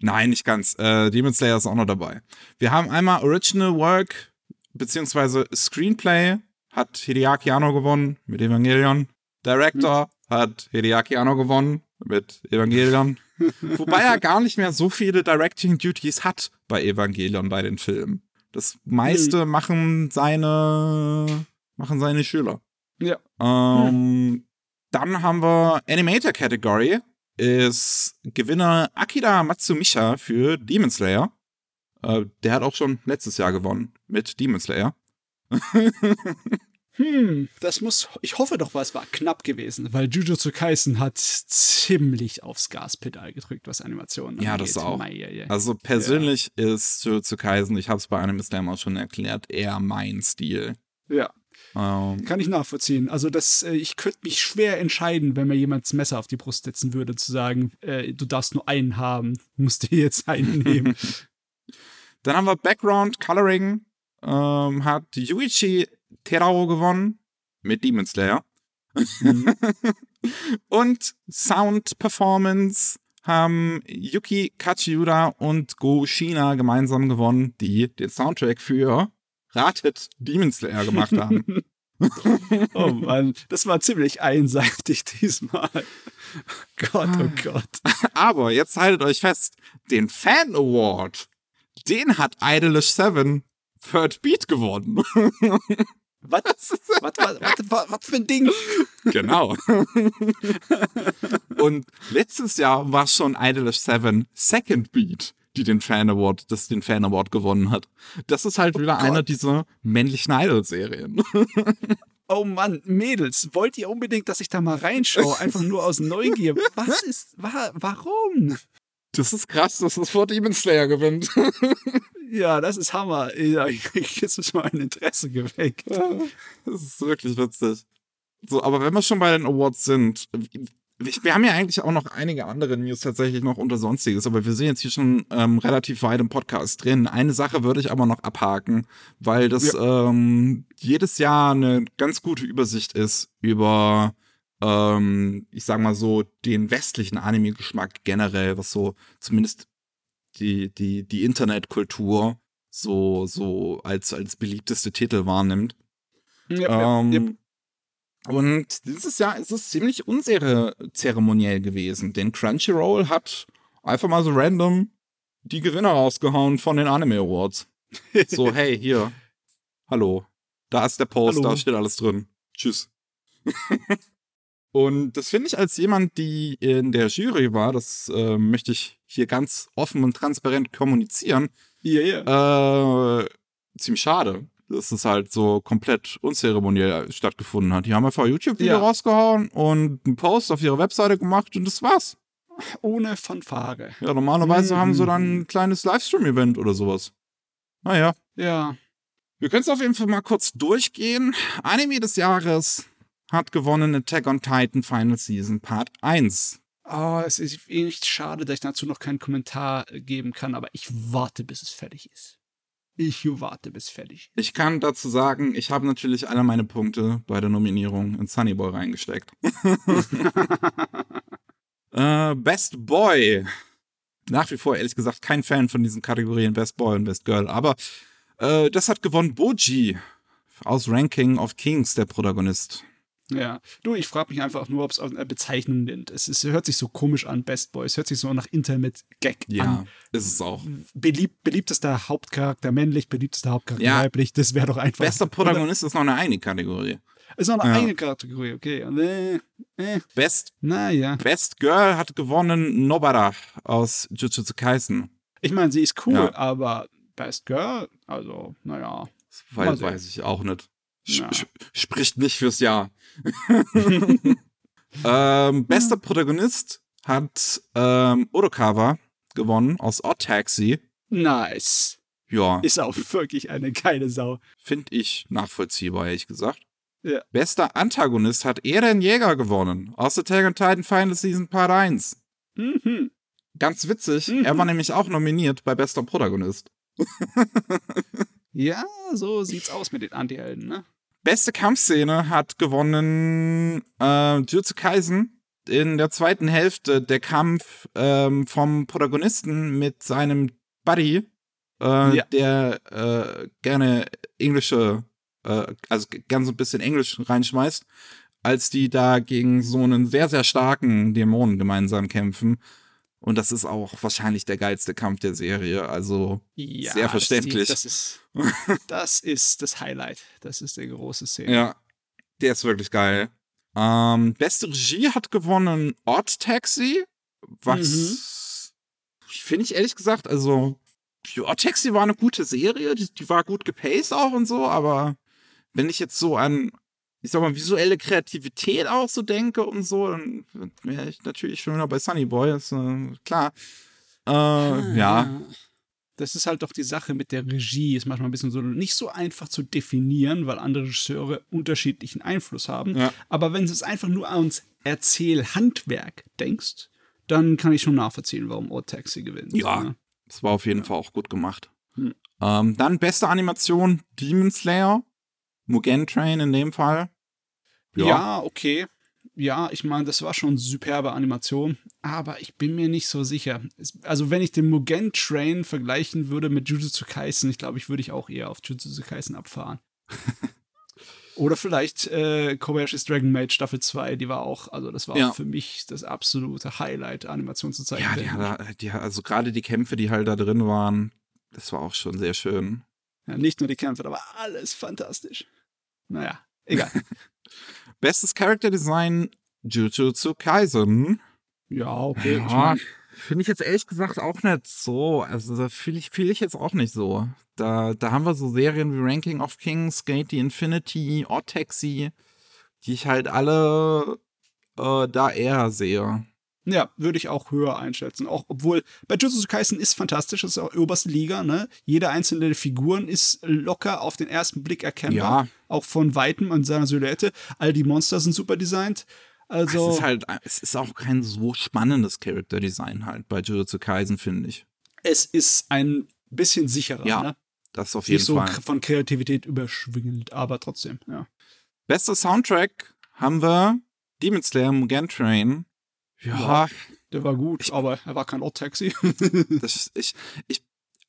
Nein, nicht ganz. Äh, Demon Slayer ist auch noch dabei. Wir haben einmal Original Work beziehungsweise Screenplay hat Hideaki Anno gewonnen mit Evangelion. Director hat Hideaki Anno gewonnen mit Evangelion. Wobei er gar nicht mehr so viele Directing Duties hat bei Evangelion bei den Filmen. Das meiste machen seine machen seine Schüler. ja. Ähm, Dann haben wir Animator Category. Ist Gewinner Akira Matsumisha für Demon Slayer. Äh, der hat auch schon letztes Jahr gewonnen mit Demon Slayer. Hm, das muss, ich hoffe doch, es war knapp gewesen, weil Jujutsu Kaisen hat ziemlich aufs Gaspedal gedrückt, was Animationen Ja, angeht. das auch. Mei, ei, ei. Also persönlich ist Jujutsu Kaisen, ich habe es bei einem Slam auch schon erklärt, eher mein Stil. Ja, Ähm, kann ich nachvollziehen. Also das, äh, ich könnte mich schwer entscheiden, wenn mir jemand das Messer auf die Brust setzen würde, zu sagen, äh, du darfst nur einen haben, musst dir jetzt einen nehmen. Dann haben wir Background Coloring. Ähm, hat Yuichi Terao gewonnen mit Demon Slayer. und Sound Performance haben Yuki Kachiura und Go Shina gemeinsam gewonnen, die den Soundtrack für Ratet Demon Slayer gemacht haben. oh Mann, das war ziemlich einseitig diesmal. Gott, oh Gott. Aber jetzt haltet euch fest, den Fan Award, den hat Idolish 7 Third Beat gewonnen. Was, was, was, was, was, was für ein Ding? Genau. Und letztes Jahr war schon Idolish 7 Second Beat, die den Fan Award, das den Fan Award gewonnen hat. Das ist halt wieder Gott. einer dieser männlichen Idol-Serien. Oh Mann, Mädels, wollt ihr unbedingt, dass ich da mal reinschaue? Einfach nur aus Neugier. Was ist, wa, warum? Das ist krass, dass das vor Demon Slayer gewinnt. Ja, das ist Hammer. Ja, jetzt ist mein Interesse geweckt. Das ist wirklich witzig. So, aber wenn wir schon bei den Awards sind, wir haben ja eigentlich auch noch einige andere News tatsächlich noch unter Sonstiges, aber wir sind jetzt hier schon ähm, relativ weit im Podcast drin. Eine Sache würde ich aber noch abhaken, weil das ähm, jedes Jahr eine ganz gute Übersicht ist über, ähm, ich sag mal so, den westlichen Anime-Geschmack generell, was so zumindest die, die, die Internetkultur so, so als, als beliebteste Titel wahrnimmt. Ja, Ähm, ja, ja. Und dieses Jahr ist es ziemlich unzeremoniell gewesen, denn Crunchyroll hat einfach mal so random die Gewinner rausgehauen von den Anime Awards. So, hey, hier, hallo, da ist der Post, Hallo. da steht alles drin. Tschüss. Und das finde ich als jemand, die in der Jury war, das äh, möchte ich hier ganz offen und transparent kommunizieren, ja, ja. äh, ziemlich schade, dass es halt so komplett unzeremoniell stattgefunden hat. Die haben einfach ein YouTube-Video Ja. rausgehauen und einen Post auf ihrer Webseite gemacht und das war's. Ohne Fanfare. Ja, normalerweise Mhm. haben sie dann ein kleines Livestream-Event oder sowas. Naja, Ja. wir können es auf jeden Fall mal kurz durchgehen. Anime des Jahres hat gewonnen Attack on Titan Final Season Part 1. Oh, es ist echt schade, dass ich dazu noch keinen Kommentar geben kann, aber ich warte, bis es fertig ist. Ich warte, bis fertig Ich kann dazu sagen, ich habe natürlich alle meine Punkte bei der Nominierung in Sunnyboy reingesteckt. äh, Best Boy. Nach wie vor, ehrlich gesagt, kein Fan von diesen Kategorien Best Boy und Best Girl. Aber äh, das hat gewonnen Boji aus Ranking of Kings, der Protagonist. Ja. Du, ich frage mich einfach nur, ob es eine Bezeichnung nennt. Es ist, hört sich so komisch an, Best Boy. Es hört sich so nach Internet-Gag Ja, an. ist es auch. Belieb, beliebtester Hauptcharakter männlich, beliebtester Hauptcharakter Ja. weiblich. Das wäre doch einfach. Bester Protagonist ist noch eine eigene Kategorie. Ist noch eine Ja. eigene Kategorie, okay. Äh, äh, Best, naja. Best Girl hat gewonnen Nobara aus Jujutsu Kaisen. Ich meine, sie ist cool, Ja. aber Best Girl, also, naja. Weiß, weiß ich auch nicht. Ja. spricht nicht fürs Jahr. ähm, bester Protagonist hat ähm, Odokawa gewonnen aus Odd Taxi. Nice. Ja, Ist auch wirklich eine geile Sau. finde ich nachvollziehbar, ehrlich gesagt. Ja. Bester Antagonist hat Eren Jäger gewonnen aus Attack on Titan Final Season Part 1. Mhm. Ganz witzig, Mhm. er war nämlich auch nominiert bei bester Protagonist. Ja, so sieht's aus mit den Antihelden, ne? Beste Kampfszene hat gewonnen äh, Jujutsu Kaisen. In der zweiten Hälfte der Kampf ähm, vom Protagonisten mit seinem Buddy, äh, Ja. der äh, gerne englische, äh, also gern so ein bisschen Englisch reinschmeißt, als die da gegen so einen sehr, sehr starken Dämonen gemeinsam kämpfen. Und das ist auch wahrscheinlich der geilste Kampf der Serie. Also Ja, Sehr verständlich. Das, ist, das ist das Highlight. Das ist der große Szene. Ja, der ist wirklich geil. Ähm, beste Regie hat gewonnen Odd Taxi Was finde ich ehrlich gesagt, also ja, Taxi war eine gute Serie, die, die war gut gepaced auch und so, aber wenn ich jetzt so an, ich sag mal, visuelle Kreativität auch so denke und so, dann wäre ich natürlich schon wieder bei Sunny Boy, ist äh, klar. Äh, Ah, ja. Das ist halt doch die Sache mit der Regie. Ist manchmal ein bisschen so nicht so einfach zu definieren, weil andere Regisseure unterschiedlichen Einfluss haben. Ja. Aber wenn du es einfach nur ans Erzählhandwerk denkst, dann kann ich schon nachvollziehen, warum Old Taxi gewinnt. Ja. ne? Das war auf jeden Fall auch gut gemacht. Hm. Ähm, dann beste Animation, Demon Slayer. Mugen Train in dem Fall. Ja. okay. Ja, ich meine, das war schon superbe Animation, aber ich bin mir nicht so sicher. Also, wenn ich den Mugen Train vergleichen würde mit Jujutsu Kaisen, ich glaube, ich würde ich auch eher auf Jujutsu Kaisen abfahren. Oder vielleicht äh, Kobayashi's Dragon Maid Staffel 2, die war auch, also das war Ja. für mich das absolute Highlight, Animation zu zeigen. Ja, die, hat- die, also gerade die Kämpfe, die halt da drin waren, das war auch schon sehr schön. ja, nicht nur die Kämpfe, aber alles fantastisch. Naja, egal. Bestes Character Design, Jujutsu Kaisen. ja, okay. ich Ja, mein, finde ich jetzt ehrlich gesagt auch nicht so. Also da fühle ich, fühl ich jetzt auch nicht so. Da, da haben wir so Serien wie Ranking of Kings, Gate the Infinity, Odd Taxi, die ich halt alle äh, da eher sehe. Ja, würde ich auch höher einschätzen. Auch obwohl bei Jujutsu Kaisen ist fantastisch, das ist auch oberste Liga, ne? Jede einzelne Figuren ist locker auf den ersten Blick erkennbar. Ja. Auch von Weitem an seiner Silhouette. All die Monster sind super designt. Also, es ist halt, es ist auch kein so spannendes Character Design halt bei Jujutsu Kaisen, finde ich. es ist ein bisschen sicherer, Ja, ne? Das auf jeden Nicht so Fall. von Kreativität überschwingend, aber trotzdem, ja. Bester Soundtrack haben wir Demon Slayer Mugen Train. Ja, Ja. Der war gut, aber er war kein Odd-Taxi. das, ich, ich,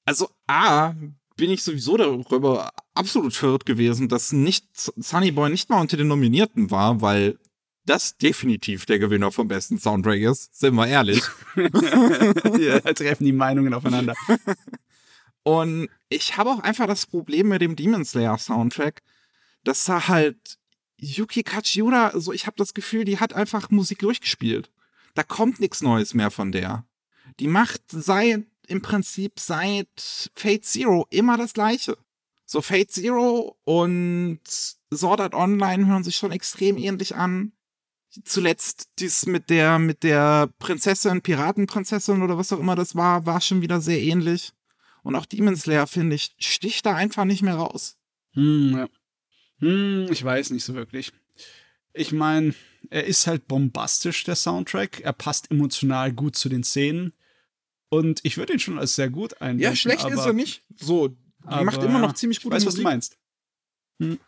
also A, bin ich sowieso darüber absolut verwirrt gewesen, dass nicht Sunny Boy nicht mal unter den Nominierten war, weil das definitiv der Gewinner vom besten Soundtrack ist, sind wir ehrlich. ja, da treffen die Meinungen aufeinander. Und ich habe auch einfach das Problem mit dem Demon Slayer Soundtrack, dass da halt Yuki Kajiura, also ich habe das Gefühl, die hat einfach Musik durchgespielt. Da kommt nichts Neues mehr von der. Die macht seit im Prinzip seit Fate Zero immer das gleiche. So Fate Zero und Sword Art Online hören sich schon extrem ähnlich an. Zuletzt dies mit der mit der Prinzessin, Piratenprinzessin oder was auch immer das war, war schon wieder sehr ähnlich. Und auch Demon Slayer, finde ich, sticht da einfach nicht mehr raus. Hm, ja. Hm, ich weiß nicht so wirklich. Ich meine, er ist halt bombastisch, der Soundtrack. Er passt emotional gut zu den Szenen. Und ich würde ihn schon als sehr gut einwenden. Ja, schlecht aber, ist er nicht. So, aber, macht immer noch ziemlich Ich gute weiß, was du Musik. meinst. Hm.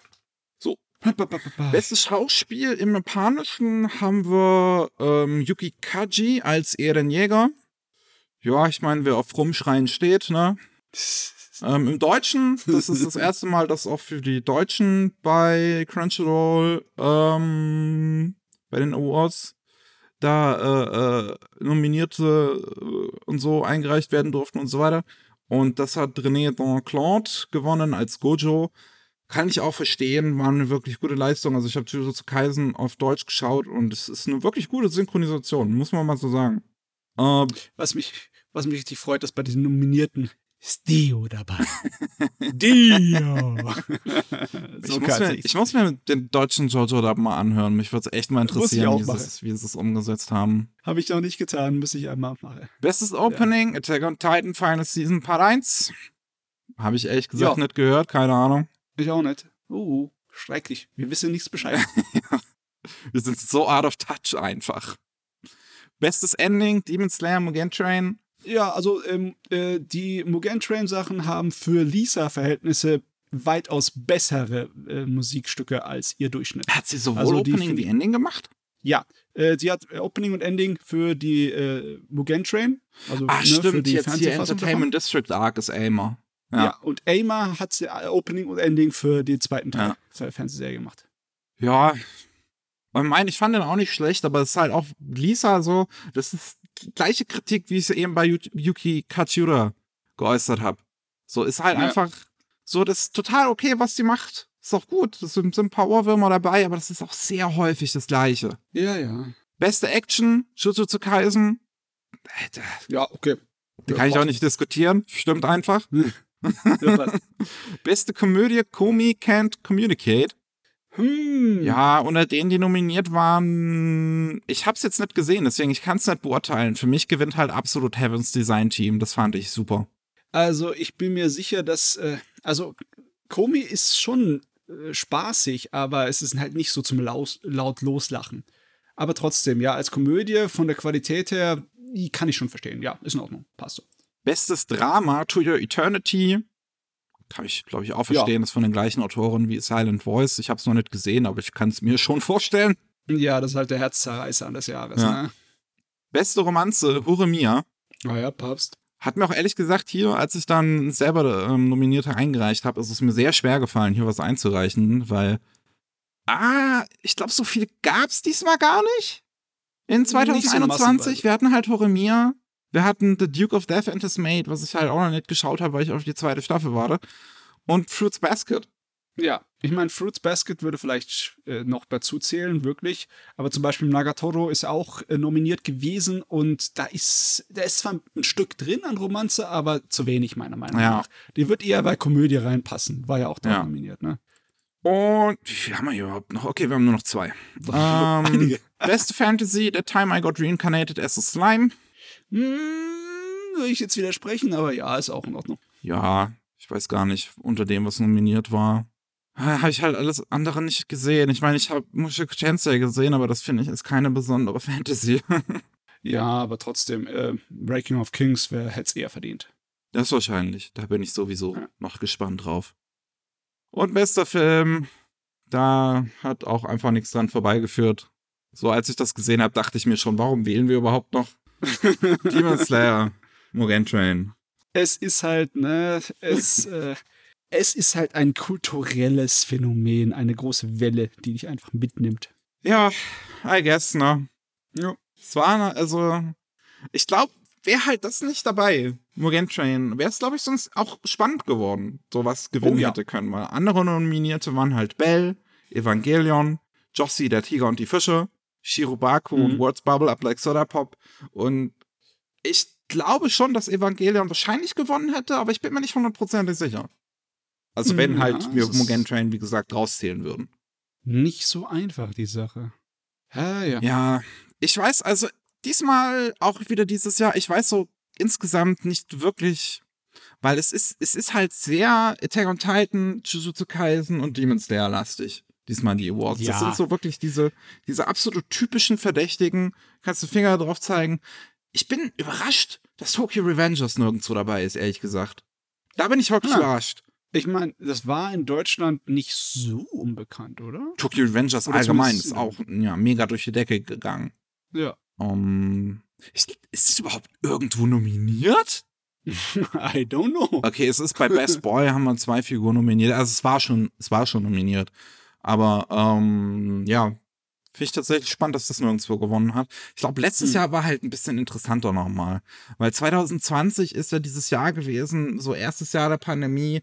So. Best Bestes Schauspiel im Japanischen haben wir ähm, Yuki Kaji als Ehrenjäger. Ja, ich meine, wer auf Rumschreien steht, ne? Ähm, Im Deutschen, das ist das erste Mal, dass auch für die Deutschen bei Crunchyroll, ähm, bei den Awards, da äh, äh, Nominierte äh, und so eingereicht werden durften und so weiter. Und das hat René Claude gewonnen als Gojo. Kann ich auch verstehen, war eine wirklich gute Leistung. Also ich habe Jujutsu Kaisen auf Deutsch geschaut und es ist eine wirklich gute Synchronisation, muss man mal so sagen. Äh, Was mich, was mich richtig freut, dass bei diesen Nominierten ist Dio dabei. Dio! ich, muss mir, ich muss mir den deutschen Jojo da mal anhören. Mich würde es echt mal interessieren, wie sie, es, wie sie es umgesetzt haben. Habe ich noch nicht getan, muss ich einmal machen. Bestes Opening, Attack on Titan Final Season Part 1. Habe ich ehrlich gesagt Ja. nicht gehört, keine Ahnung. Ich auch nicht. Uh, schrecklich. Wir wissen nichts Bescheid. Wir sind so out of touch einfach. Bestes Ending, Demon Slayer Mugen Train. Ja, also ähm, äh, die Mugen Train Sachen haben für Lisa-Verhältnisse weitaus bessere äh, Musikstücke als ihr Durchschnitt. Hat sie sowohl Also Opening wie Ending gemacht? Ja, äh, sie hat äh, Opening und Ending für die äh, Mugen Train. Also Ach ne, für stimmt, die jetzt hier Fernsehfassung davon. Entertainment District Arc ist Aimer. Ja. Ja. und Aimer hat sie äh, Opening und Ending für den zweiten Teil Ja. der Fernsehserie gemacht. Ja. Ich meine, ich fand den auch nicht schlecht, aber es ist halt auch Lisa so, das ist gleiche Kritik, wie ich sie eben bei Yu- Yuki Katsura geäußert habe. So ist halt Ja. einfach so, das ist total okay, was sie macht. Ist auch gut. Es sind, sind ein paar Ohrwürmer dabei, aber das ist auch sehr häufig das Gleiche. Ja, ja. Beste Action, Jujutsu Kaisen. Ja, okay. da kann ich auch nicht diskutieren. Stimmt einfach. Ja. Beste Komödie, Comey Can't Communicate. Hm. Ja, unter denen, die nominiert waren, ich hab's jetzt nicht gesehen, deswegen ich kann's nicht beurteilen. Für mich gewinnt halt absolut Heavens Design Team. Das fand ich super. Also ich bin mir sicher, dass, äh, also Komi ist schon äh, spaßig, aber es ist halt nicht so zum Laus, laut Loslachen. Aber trotzdem, ja, als Komödie von der Qualität her, die kann ich schon verstehen. Ja, ist in Ordnung. Passt so. Bestes Drama, To Your Eternity. Kann ich, glaube ich, auch Ja. verstehen. Das ist von den gleichen Autoren wie Silent Voice. Ich habe es noch nicht gesehen, aber ich kann es mir schon vorstellen. Ja, das ist halt der Herzzerreißer des Jahres. Ja. Ne? Beste Romanze, Hure Mia. Ah ja, Papst. Hat mir auch ehrlich gesagt hier, als ich dann selber ähm, Nominierte eingereicht habe, ist es mir sehr schwer gefallen, hier was einzureichen, weil, ah, ich glaube, so viel gab's diesmal gar nicht. In Nicht so massenweise. 2021. wir hatten halt Horemia, wir hatten The Duke of Death and His Maid, was ich halt auch noch nicht geschaut habe, weil ich auf die zweite Staffel warte. Und Fruits Basket. Ja, ich meine, Fruits Basket würde vielleicht äh, noch dazu zählen, wirklich. Aber zum Beispiel Nagatoro ist auch äh, nominiert gewesen und da ist, da ist zwar ein Stück drin an Romanze, aber zu wenig, meiner Meinung Ja. nach. Die wird eher bei Komödie reinpassen. War ja auch da Ja. nominiert, ne? Und wie viel haben wir hier überhaupt noch? Okay, wir haben nur noch zwei. Ähm. Beste Fantasy, The Time I Got Reincarnated as a Slime. Hm, würde ich jetzt widersprechen, aber ja, ist auch in Ordnung. Ja, ich weiß gar nicht, unter dem, was nominiert war. Habe ich halt alles andere nicht gesehen. Ich meine, ich habe Musik Chance gesehen, aber das finde ich ist keine besondere Fantasy. Ja, aber trotzdem, äh, Breaking of Kings hätte es eher verdient. Das ist wahrscheinlich. Da bin ich sowieso Ja. noch gespannt drauf. Und bester Film, da hat auch einfach nichts dran vorbeigeführt. So, als ich das gesehen habe, dachte ich mir schon, warum wählen wir überhaupt noch Demon Slayer, Mugen Train? Es ist halt, ne, es, äh, es ist halt ein kulturelles Phänomen, eine große Welle, die dich einfach mitnimmt. Ja, I guess, ne? Ja. Es war, also, ich glaube, wäre halt das nicht dabei, Mugen Train, wäre es, glaube ich, sonst auch spannend geworden, so was gewinnen Oh ja. hätte können. Weil andere Nominierte waren halt Bell, Evangelion, Jossie, der Tiger und die Fische, Shirobaku Mhm. und Words Bubble Up Like Soda Pop. Und ich glaube schon, dass Evangelion wahrscheinlich gewonnen hätte, aber ich bin mir nicht hundertprozentig sicher. Also wenn Ja, halt wir es ist- Mugen Train, wie gesagt, rauszählen würden. Nicht so einfach, die Sache. Ja, ja. Ja, ich weiß, also diesmal auch wieder dieses Jahr, ich weiß so insgesamt nicht wirklich, weil es ist, es ist halt sehr Attack on Titan, Jujutsu Kaisen und Demon Slayer lastig. Diesmal die Awards. Das Ja. sind so wirklich diese, diese absolut typischen Verdächtigen. Kannst du Finger drauf zeigen. Ich bin überrascht, dass Tokyo Revengers nirgendwo dabei ist, ehrlich gesagt. Da bin ich wirklich Ah. überrascht. Ich meine, das war in Deutschland nicht so unbekannt, oder? Tokyo Revengers Oder allgemein ist auch ja, mega durch die Decke gegangen. Ja. Um, ist, ist es überhaupt irgendwo nominiert? I don't know. Okay, es ist bei Best Boy, haben wir zwei Figuren nominiert. Also es war schon, es war schon nominiert. Aber ähm, ja, finde ich tatsächlich spannend, dass das nirgendwo gewonnen hat. Ich glaube, letztes Hm. Jahr war halt ein bisschen interessanter nochmal. Weil 2020 ist ja dieses Jahr gewesen, so erstes Jahr der Pandemie.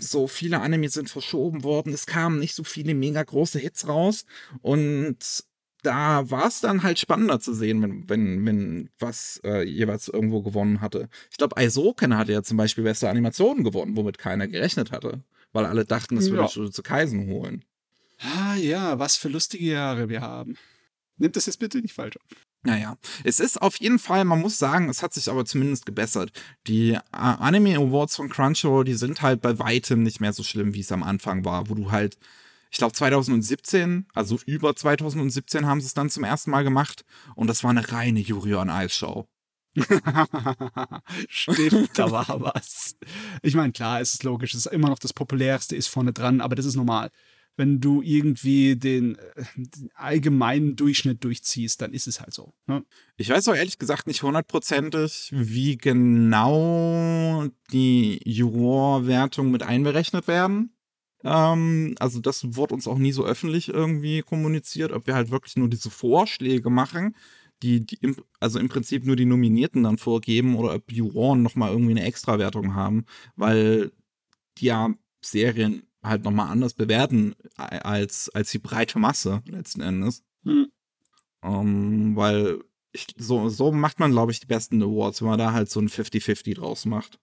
So viele Anime sind verschoben worden. Es kamen nicht so viele mega große Hits raus. Und da war es dann halt spannender zu sehen, wenn, wenn, wenn was äh, jeweils irgendwo gewonnen hatte. Ich glaube, Aizoken hatte ja zum Beispiel beste Animationen gewonnen, womit keiner gerechnet hatte. Weil alle dachten, das würde Ja. ja. zu Kaisen holen. Ah ja, was für lustige Jahre wir haben. Nimmt das jetzt bitte nicht falsch auf. Naja, es ist auf jeden Fall, man muss sagen, es hat sich aber zumindest gebessert. Die äh, Anime Awards von Crunchyroll, die sind halt bei weitem nicht mehr so schlimm, wie es am Anfang war, wo du halt, ich glaube 2017, also über 2017 haben sie es dann zum ersten Mal gemacht und das war eine reine Yuri on Ice Show. Stimmt, da war was. Ich meine, klar, es ist logisch, es ist immer noch das populärste, ist vorne dran, aber das ist normal. Wenn du irgendwie den, äh, den allgemeinen Durchschnitt durchziehst, dann ist es halt so. Ne? Ich weiß auch ehrlich gesagt nicht hundertprozentig, wie genau die Jurorwertung mit einberechnet werden. Ähm, also das wurde uns auch nie so öffentlich irgendwie kommuniziert, ob wir halt wirklich nur diese Vorschläge machen, die, die im, also im Prinzip nur die Nominierten dann vorgeben oder ob Juroren nochmal irgendwie eine Extrawertung haben, weil die ja Serien halt nochmal anders bewerten als, als die breite Masse letzten Endes. Hm. Ähm, weil ich, so, so macht man, glaube ich, die besten Awards, wenn man da halt so ein 50-50 draus macht.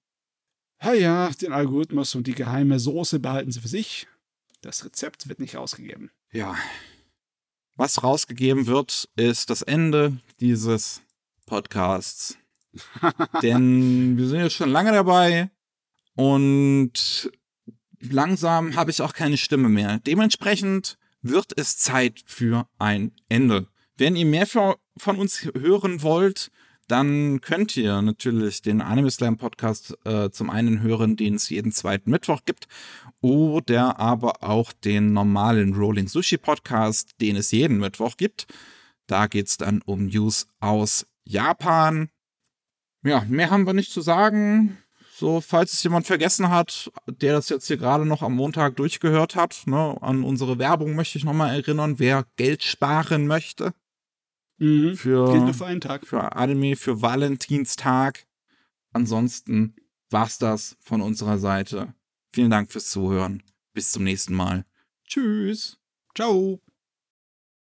Ja, ja, den Algorithmus und die geheime Soße behalten sie für sich. Das Rezept wird nicht ausgegeben. Ja. Was rausgegeben wird, ist das Ende dieses Podcasts. Denn wir sind jetzt schon lange dabei und langsam habe ich auch keine Stimme mehr. Dementsprechend wird es Zeit für ein Ende. Wenn ihr mehr von uns hören wollt, dann könnt ihr natürlich den Anime Slam Podcast äh, zum einen hören, den es jeden zweiten Mittwoch gibt, oder aber auch den normalen Rolling Sushi Podcast, den es jeden Mittwoch gibt. Da geht es dann um News aus Japan. Ja, mehr haben wir nicht zu sagen. So, falls es jemand vergessen hat, der das jetzt hier gerade noch am Montag durchgehört hat, ne, an unsere Werbung möchte ich nochmal erinnern, wer Geld sparen möchte. Mhm. Für, Gilt nur für einen Tag. für Anime, für Valentinstag. Ansonsten war's das von unserer Seite. Vielen Dank fürs Zuhören. Bis zum nächsten Mal. Tschüss. Ciao.